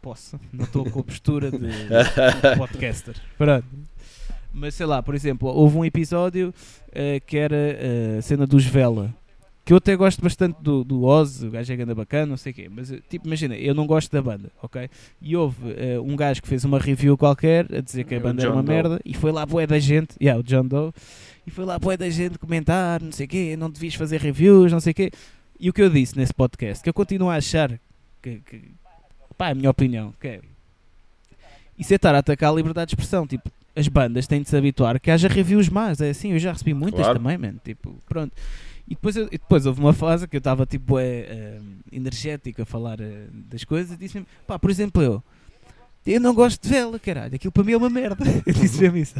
Posso, não estou com a postura de [LAUGHS] podcaster. Pronto. Mas sei lá, por exemplo, houve um episódio eh, que era eh, a cena dos Vela. Que eu até gosto bastante do, do Oz, o gajo é ganda bacana, não sei o quê. Mas, eh, tipo, imagina, eu não gosto da banda, ok? E houve eh, um gajo que fez uma review qualquer a dizer que a É banda era uma Doe. merda e foi lá boé da gente, yeah, o John Doe, e foi lá boé da gente comentar, não sei o quê, não devias fazer reviews, não sei o quê. E o que eu disse nesse podcast, que eu continuo a achar que, que pá, é a minha opinião, que é isso é estar a atacar a liberdade de expressão, tipo, as bandas têm de se habituar que haja reviews más, é assim, eu já recebi muitas Claro. também, mano, tipo, pronto. E depois, eu- e depois houve uma fase que eu estava tipo é, energético a falar eh, das coisas e disse-me, pá, por exemplo, eu eu não gosto de vela, caralho, aquilo para mim é uma merda. [LAUGHS] Eu disse mesmo isso.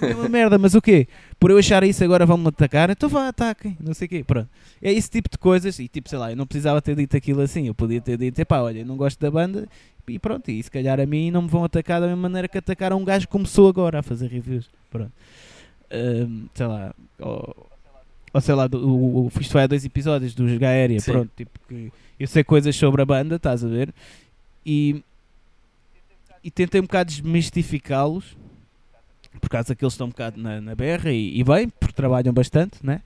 É uma merda, mas o quê? Por eu achar isso agora vão-me atacar, então vá, ataquem, não sei o quê, pronto. É esse tipo de coisas, e tipo, sei lá, eu não precisava ter dito aquilo assim, eu podia ter dito, epá, olha, eu não gosto da banda, e pronto, e se calhar a mim não me vão atacar da mesma maneira que atacaram um gajo que começou agora a fazer reviews, pronto. Ahm, sei lá, ou, ou sei lá, do, o, o, isto foi há dois episódios dos Gaéria, pronto, tipo, que eu sei coisas sobre a banda, estás a ver, e, e tentei um bocado desmistificá-los, por causa que eles estão um bocado na, na berra e, e bem, porque trabalham bastante, né?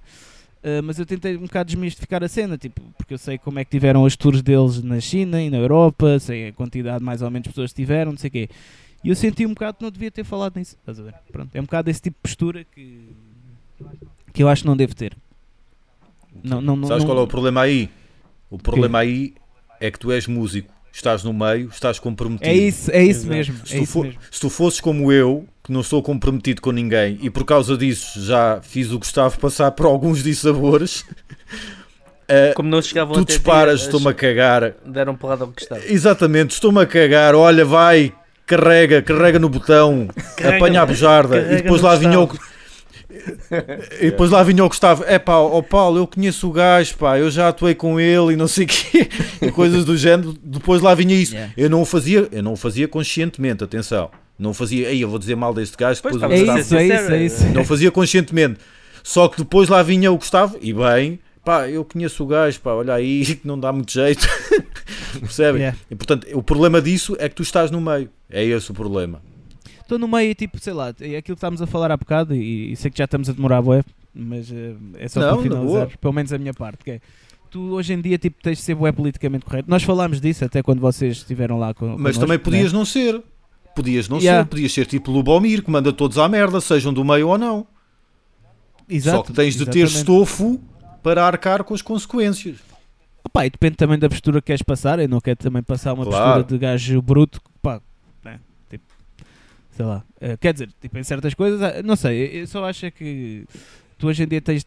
Uh, mas eu tentei um bocado desmistificar a cena, tipo, porque eu sei como é que tiveram as tours deles na China e na Europa, sei a quantidade mais ou menos de pessoas que tiveram, não sei o quê. E eu senti um bocado que não devia ter falado nisso, estás a ver? Pronto, é um bocado esse tipo de postura que, que eu acho que não devo ter. Não, não, não, Sabes não- qual é o problema aí? O problema aí é que tu és músico, estás no meio, estás comprometido. É isso, é isso mesmo. Se É tu, isso fo- mesmo. se tu fosses como eu, que não sou comprometido com ninguém e por causa disso já fiz o Gustavo passar por alguns dissabores, [LAUGHS] eh, Como não chegavam tu disparas, as- estou-me a cagar. Deram porrada ao que estava. Exatamente, estou-me a cagar. Olha, vai, carrega, carrega no botão, Carrega- apanha a bujarda e depois lá vinha o. Gustavo. E depois lá vinha o Gustavo, é pá, ó Paulo, eu conheço o gajo, pá, eu já atuei com ele e não sei o quê, [LAUGHS] e coisas do género. Depois lá vinha isso. Yeah. Eu não o fazia, eu não o fazia conscientemente, atenção. Não o fazia, ei, eu vou dizer mal deste gajo, Pois, depois o estava É a Gustavo ser isso, é sincero, isso, é isso. não fazia conscientemente. Só que depois lá vinha o Gustavo, e bem, pá, eu conheço o gajo, pá, olha aí, [LAUGHS] que não dá muito jeito. [LAUGHS] Percebem? Yeah. E portanto, o problema disso é que tu estás no meio. É esse o problema. Estou no meio, tipo, sei lá, é aquilo que estávamos a falar há bocado e, e sei que já estamos a demorar, bué, mas eh, é só Não, para na finalizar, pelo menos a minha parte, que é, tu hoje em dia, tipo, tens de ser bué politicamente correto. Nós falámos disso até quando vocês estiveram lá com Mas também né? podias não ser. Podias não Yeah. ser. Podias ser tipo Lubomir, que manda todos à merda, sejam do meio ou não. Exato, Só que tens de ter exatamente. estofo para arcar com as consequências. Opa, e depende também da postura que queres passar. Eu não quero também passar uma Claro. postura de gajo bruto, pá, né? Sei lá. Eh, quer dizer, tipo, em certas coisas, ah, não sei, eu- só acho é que tu hoje em dia tens,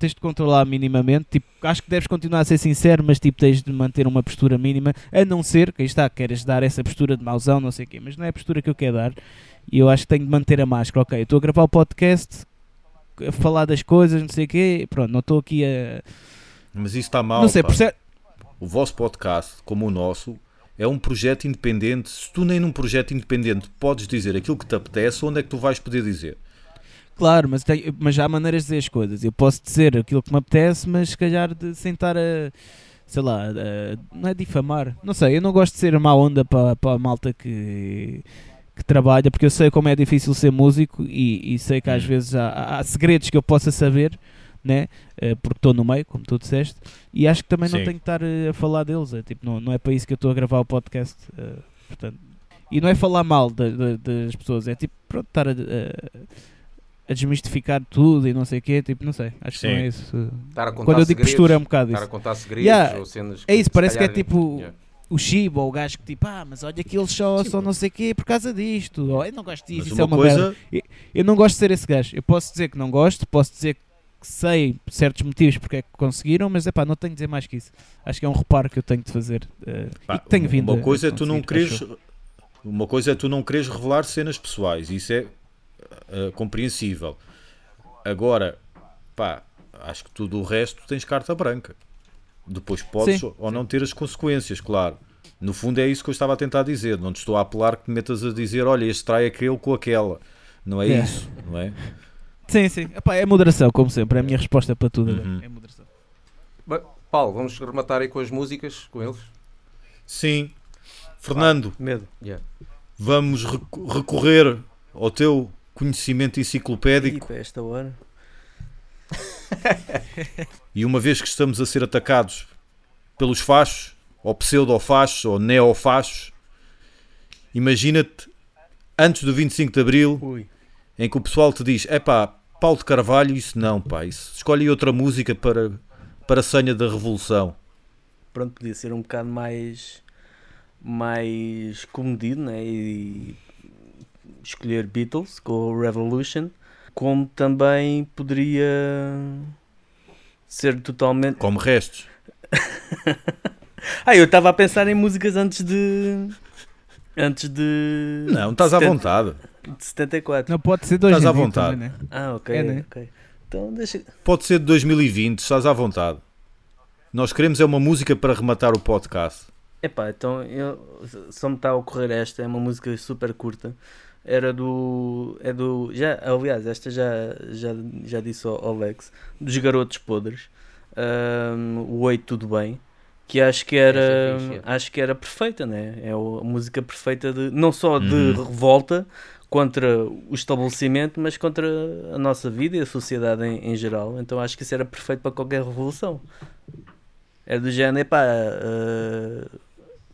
tens de controlar minimamente. Tipo, acho que deves continuar a ser sincero, mas tipo, tens de manter uma postura mínima, a não ser que aí está, queres dar essa postura de mauzão, não sei o quê, mas não é a postura que eu quero dar. E eu acho que tenho de manter a máscara. Ok, eu estou a gravar o podcast, a falar das coisas, não sei o quê, pronto, não estou aqui a. Mas isso está mal. não sei, pá. por cer- O vosso podcast, como o nosso, é um projeto independente. Se tu nem num projeto independente podes dizer aquilo que te apetece, onde é que tu vais poder dizer? Claro, mas, tem, mas há maneiras de dizer as coisas. Eu posso dizer aquilo que me apetece, mas se calhar de sentar a. Sei lá, a- não é difamar. Não sei, eu não gosto de ser má onda para, para a malta que, que trabalha, porque eu sei como é difícil ser músico e, e sei que às Hum. vezes há, há- há segredos que eu possa saber, né? Eh, porque estou no meio, como tu disseste, e acho que também não Sim. tenho que estar eh, a falar deles. É, tipo, não, não é para isso que eu estou a gravar o podcast. eh, portanto, e não é falar mal da- da- das pessoas, é tipo, pronto, estar a, a- a desmistificar tudo e não sei o quê, tipo, não sei, acho que não Sim. é isso. Estar a contar Quando eu digo segredos, postura é um bocado Estar a isso. contar segredos Yeah, ou cenas é isso, parece que é tipo- Yeah. O Shiba, ou o gajo que tipo, ah, mas olha que eles só são não sei o quê por causa disto, ou eu não gosto disso, Mas isso é uma merda. coisa, Eu não gosto de ser esse gajo. Eu posso dizer que não gosto, posso dizer que sei certos motivos porque é que conseguiram, mas é pá, não tenho de dizer mais que isso. Acho que é um reparo que eu tenho de fazer eh, pá, e que tenho vindo uma a- coisa a é tu não queres, uma coisa é tu não queres revelar cenas pessoais. Isso é eh, compreensível. Agora, pá, acho que tudo o resto tens carta branca. Depois podes Sim. ou não ter as consequências, claro. No fundo é isso que eu estava a tentar dizer. Não te estou a apelar que te metas a dizer, olha, este trai aquele com aquela. Não é Yeah. isso, não é? Sim, sim. Epá, é moderação, como sempre. É a minha resposta para tudo. Uhum. É moderação. Bem, Paulo, vamos rematar aí com as músicas, com eles? Sim. Fernando, Medo. Yeah. vamos recorrer ao teu conhecimento enciclopédico para esta hora. e uma vez que estamos a ser atacados pelos fachos, ou pseudo-fachos, ou neofachos, imagina-te antes do 25 de Abril, Ui. em que o pessoal te diz: é pá, Paulo de Carvalho, isso não, pá, isso. escolhe outra música para, para a senha da Revolução. Pronto, podia ser um bocado mais. mais comedido, né? E escolher Beatles com o Revolution. Como também poderia ser totalmente. Como restos. [LAUGHS] Ah, eu estava a pensar em músicas antes de. Antes de. Não, estás à 70. vontade. De 74. Não pode ser dois Estás à vontade. também, né? Ah, ok, É, né? ok. Então deixa. Pode ser de 2020, estás à vontade. Nós queremos é uma música para rematar o podcast. Epá, então eu, só me está a ocorrer esta, é uma música super curta. Era do. É do. Já, aliás, esta já, já, já disse ao, ao Lex, dos Garotos Podres. Ahm, o Oi Tudo Bem. Que acho que era. É é. acho que era perfeita, né? É a música perfeita de. Não só de Uhum. revolta contra o estabelecimento, mas contra a nossa vida e a sociedade em, em geral. Então acho que isso era perfeito para qualquer revolução. Era do género, epá, ah,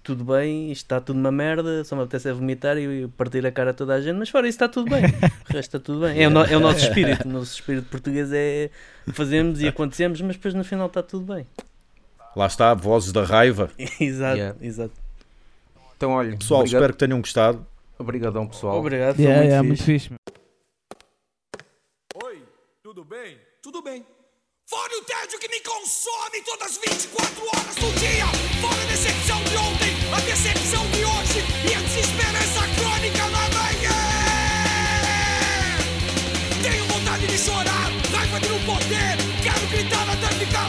tudo bem, isto está tudo uma merda, só me apetece é vomitar e partir a cara a toda a gente, mas fora isso está tudo bem. O resto está tudo bem. É o, no- é o nosso espírito. O nosso espírito português é fazemos e acontecemos, mas depois no final está tudo bem. Lá está, vozes da raiva. [LAUGHS] exato, Yeah. exato. Então, olha, Pessoal, obrigado- espero que tenham gostado. Obrigadão, pessoal. Obrigado, foi Yeah, muito yeah, fixe. muito fixe. Oi, tudo bem? Tudo bem. Fora o tédio que me consome todas as 24 horas do dia. Fora a decepção de ontem, a decepção de hoje e a desesperança crônica na manhã. Tenho vontade de chorar, raiva de não poder. Quero gritar até ficar